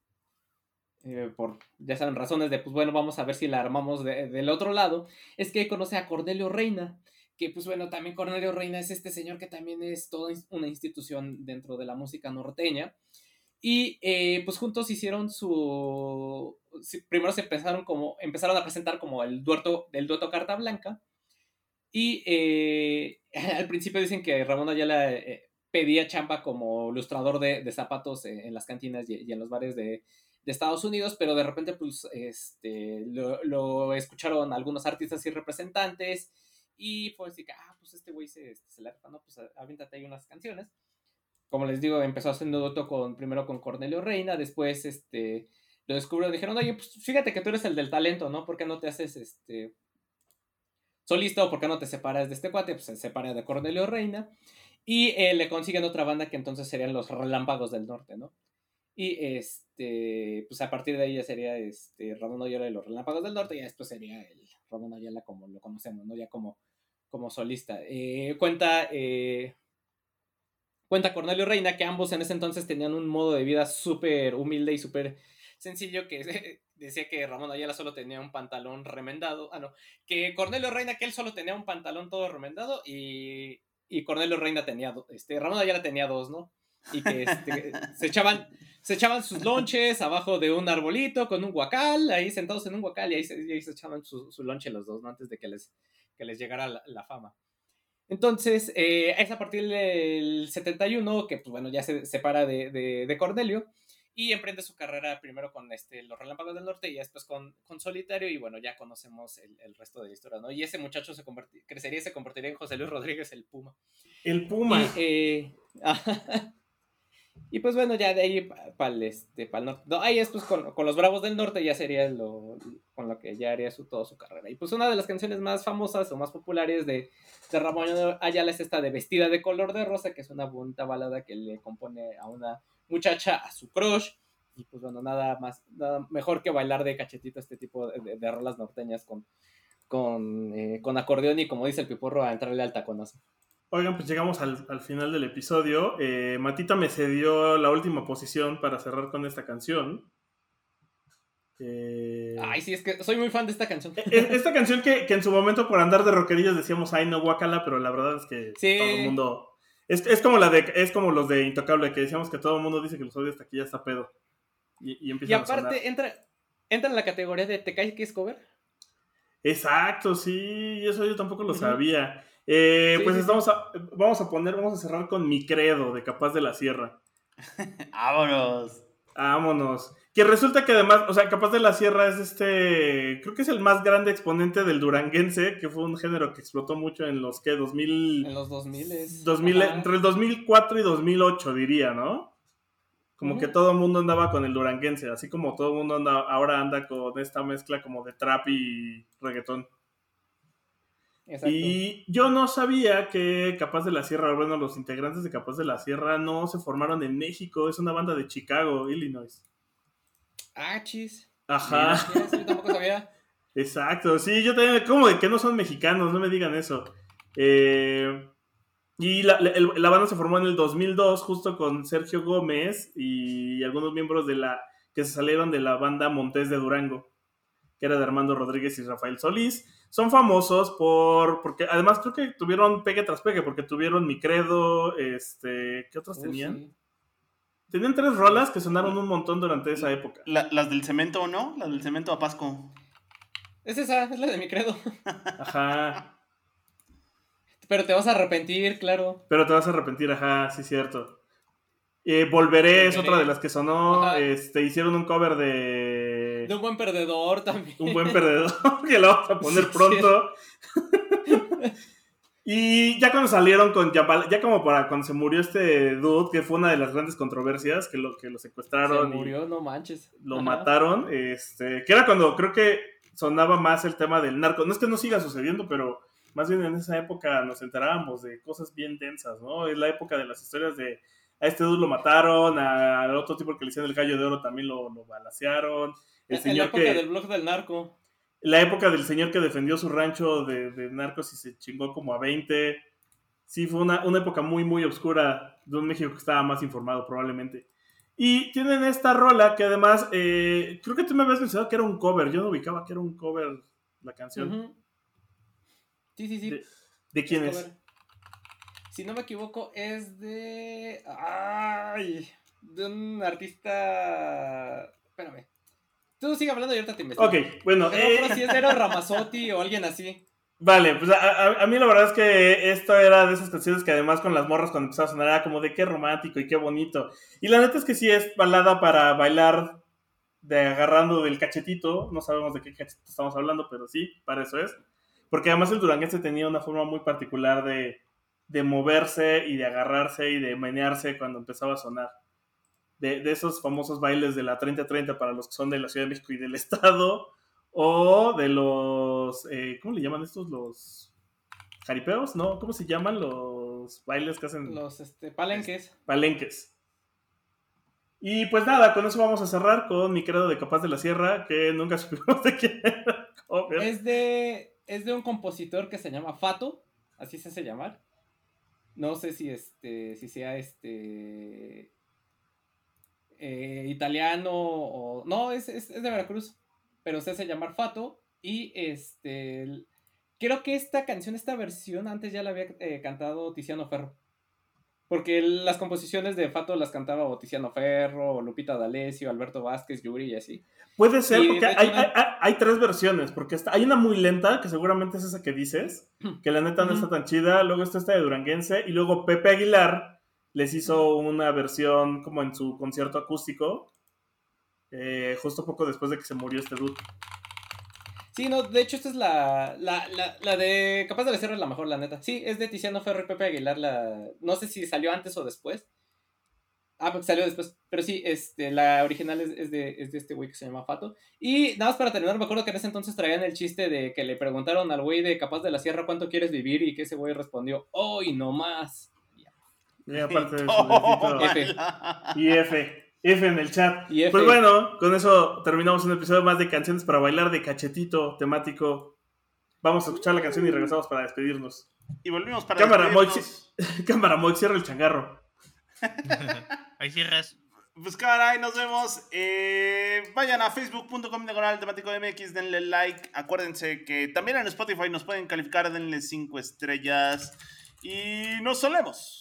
[SPEAKER 3] eh, por, ya saben, razones de, pues bueno, vamos a ver si la armamos del otro lado, es que conoce a Cornelio Reina, que pues bueno, también Cornelio Reina es este señor que también es toda una institución dentro de la música norteña. Y eh, pues juntos hicieron su... Primero se empezaron, como, empezaron a presentar como el dueto, del dueto Carta Blanca. Y eh, <laughs> al principio dicen que Ramón Ayala pedía chamba como ilustrador de, zapatos en, las cantinas y en los bares de, de Estados Unidos, pero de repente pues este, lo, escucharon algunos artistas y representantes y fue así que, ah, pues este güey se, este, se la no, pues avíntate ahí unas canciones. Como les digo, empezó haciendo dueto con, primero con Cornelio Reina, después este, lo descubrió, dijeron, oye, pues fíjate que tú eres el del talento, ¿no? ¿Por qué no te haces este solista o por qué no te separas de este cuate? Pues se separa de Cornelio Reina y eh, le consiguen otra banda que entonces serían los Relámpagos del Norte, ¿no? Y este, pues a partir de ahí ya sería este, Ramón Ayala y los Relámpagos del Norte, y después sería el Ramón Ayala como lo conocemos, ¿no? Ya como, como solista. Eh, cuenta, eh, cuenta Cornelio Reina que ambos en ese entonces tenían un modo de vida súper humilde y súper sencillo que <laughs> decía que Ramón Ayala solo tenía un pantalón remendado. Ah, no, que Cornelio Reina que él solo tenía un pantalón todo remendado y, y Cornelio Reina tenía, este, Ramón Ayala tenía dos, ¿no? y que este, <laughs> se, echaban, se echaban sus lonches abajo de un arbolito con un guacal, ahí sentados en un guacal y ahí se, ahí se echaban su, su, lonche los dos, ¿no? Antes de que les, que les llegara la, fama. Entonces, eh, es a partir del 71 que, pues bueno, ya se separa de, de, de, Cornelio y emprende su carrera primero con este, los Relámpagos del Norte y después con, con Solitario y bueno, ya conocemos el, el, resto de la historia, ¿no? Y ese muchacho se crecería y se convertiría en José Luis Rodríguez, el Puma.
[SPEAKER 2] El Puma.
[SPEAKER 3] Y, eh, <laughs> Y pues bueno, ya de ahí para el, este, norte. No, ahí es pues con, con, los Bravos del Norte ya sería lo, con lo que ya haría su, toda su carrera. Y pues una de las canciones más famosas o más populares de, de Ramón Ayala es esta de Vestida de color de rosa, que es una bonita balada que le compone a una muchacha, a su crush. Y pues bueno, nada más, nada mejor que bailar de cachetito este tipo de, de, rolas norteñas con, con, eh, con acordeón y como dice el piporro, a entrarle al taconazo.
[SPEAKER 2] Oigan, pues llegamos al, final del episodio. Eh, Matita me cedió la última posición para cerrar con esta canción.
[SPEAKER 3] Eh, ay, sí, es que soy muy fan de esta canción. E,
[SPEAKER 2] e, esta canción que, en su momento por andar de rockerillos decíamos, ay, no, guacala, pero la verdad es que todo el mundo... Es, como la de, es como los de Intocable, que decíamos que todo el mundo dice que los odia hasta que ya está pedo. Y, y empieza
[SPEAKER 3] Y aparte, entra, entra en la categoría de ¿te caes que es cover?
[SPEAKER 2] Exacto, sí, eso yo tampoco lo sabía. Eh, pues estamos vamos a poner, vamos a cerrar con mi credo de Capaz de la Sierra. <laughs>
[SPEAKER 1] Vámonos.
[SPEAKER 2] Vámonos. Que resulta que además, o sea, Capaz de la Sierra es este, creo que es el más grande exponente del duranguense, que fue un género que explotó mucho en los que 2000...
[SPEAKER 3] En los 2000.
[SPEAKER 2] 2000 entre el 2004 y 2008 diría, ¿no? Como que todo el mundo andaba con el duranguense, así como todo el mundo anda, ahora anda con esta mezcla como de trap y reggaetón. Y yo no sabía que Capaz de la Sierra, bueno, los integrantes de Capaz de la Sierra no se formaron en México, es una banda de Chicago, Illinois.
[SPEAKER 3] Ah, chis.
[SPEAKER 2] Ajá.
[SPEAKER 3] yo tampoco sabía. <laughs>
[SPEAKER 2] Exacto, sí, yo también, ¿cómo de que no son mexicanos? No me digan eso. Eh, y la, la, banda se formó en el 2002 justo con Sergio Gómez y algunos miembros de la que se salieron de la banda Montés de Durango, que era de Armando Rodríguez y Rafael Solís son famosos por, porque además creo que tuvieron pegue tras pegue, porque tuvieron Mi Credo, este, ¿qué otros tenían? Tenían tres rolas que sonaron un montón durante esa época.
[SPEAKER 1] ¿Las del cemento o no? Las del cemento a Pasco.
[SPEAKER 3] Es esa, es la de Mi Credo. <laughs>
[SPEAKER 2] Ajá.
[SPEAKER 3] Pero te vas a arrepentir, claro.
[SPEAKER 2] Pero te vas a arrepentir, ajá, sí, cierto. Eh, Volveré es otra de las que sonó. Este, hicieron un cover de.
[SPEAKER 3] De un buen perdedor también.
[SPEAKER 2] Un buen perdedor, <laughs> que lo vamos a poner pronto. Y ya cuando salieron con ya como para cuando se murió este dude, que fue una de las grandes controversias, que lo, que lo secuestraron.
[SPEAKER 3] Se murió, no manches.
[SPEAKER 2] Lo mataron, este, que era cuando creo que sonaba más el tema del narco. No es que no siga sucediendo, pero más bien en esa época nos enterábamos de cosas bien densas, ¿no? Es la época de las historias de a este dude lo mataron, al otro tipo que le hicieron el gallo de oro también lo, lo balacearon.
[SPEAKER 3] El en la época del blog del narco
[SPEAKER 2] la época del señor que defendió su rancho de, narcos y se chingó como a 20. Sí, fue una, época muy, muy oscura de un México que estaba más informado probablemente. Y tienen esta rola que además, eh, creo que tú me habías mencionado que era un cover. Yo no ubicaba que era un cover la canción.
[SPEAKER 3] Sí, sí, sí.
[SPEAKER 2] ¿De, quién es?
[SPEAKER 3] Si no me equivoco, es de. ¡Ay! De un artista. Espérame. Tú sigue hablando y ahorita te investigo.
[SPEAKER 2] Ok, bueno.
[SPEAKER 3] No, eh... si es de <laughs> Ramazotti o alguien así.
[SPEAKER 2] Vale, pues a, mí la verdad es que esto era de esas canciones que además con las morras cuando empezaba a sonar era como de qué romántico y qué bonito. Y la neta es que sí es balada para bailar de agarrando del cachetito. No sabemos de qué cachetito estamos hablando, pero sí, para eso es. Porque además el duranguense tenía una forma muy particular de, de moverse y de agarrarse y de menearse cuando empezaba a sonar de, esos famosos bailes de la 30-30 para los que son de la Ciudad de México y del <laughs> Estado, o de los, eh, ¿cómo le llaman estos? Los jaripeos, ¿no? ¿Cómo se llaman los bailes que hacen?
[SPEAKER 3] Los este, palenques.
[SPEAKER 2] Palenques. Y pues nada, con eso vamos a cerrar con mi credo de Capaz de la Sierra, que nunca <laughs> supimos de quién era.
[SPEAKER 3] Es de, es de un compositor que se llama Fato, así se hace llamar. No sé si este, si sea este eh, italiano o... No, es, es, de Veracruz, pero se hace llamar Fato. Y este... Creo que esta canción, esta versión, antes ya la había eh, cantado Tiziano Ferro. Porque las composiciones de Fato las cantaba Tiziano Ferro, Lupita D'Alessio, Alberto Vázquez, Yuri y así.
[SPEAKER 2] Puede ser, porque hay, hay, tres versiones, porque está, hay una muy lenta, que seguramente es esa que dices, que la neta no está tan chida, luego está esta de Duranguense, y luego Pepe Aguilar, les hizo una versión como en su concierto acústico, eh, justo poco después de que se murió este dude.
[SPEAKER 3] Sí, no, de hecho esta es la, la, la, de Capaz de Sierra es la mejor, la neta. Sí, es de Tiziano Ferro y Pepe Aguilar, la, no sé si salió antes o después. Ah, porque salió después. Pero sí, este, la original es, de, es de este güey que se llama Fato. Y nada más para terminar, me acuerdo que en ese entonces traían el chiste de que le preguntaron al güey de Capaz de la Sierra cuánto quieres vivir y que ese güey respondió, hoy no más.
[SPEAKER 2] Y aparte de <laughs> eso, F. Y F. F en el chat. Pues bueno, con eso terminamos un episodio más de canciones para bailar de cachetito temático. Vamos a escuchar la canción y regresamos para despedirnos.
[SPEAKER 1] Y volvimos para
[SPEAKER 2] Cámara, despedirnos. <laughs> Cámara, Moix, cierra el changarro. <laughs>
[SPEAKER 4] ahí cierras.
[SPEAKER 1] Pues cámara, ahí nos vemos. Eh, vayan a facebook.com diagonal temático MX, denle like. Acuérdense que también en Spotify nos pueden calificar, denle 5 estrellas. Y nos solemos.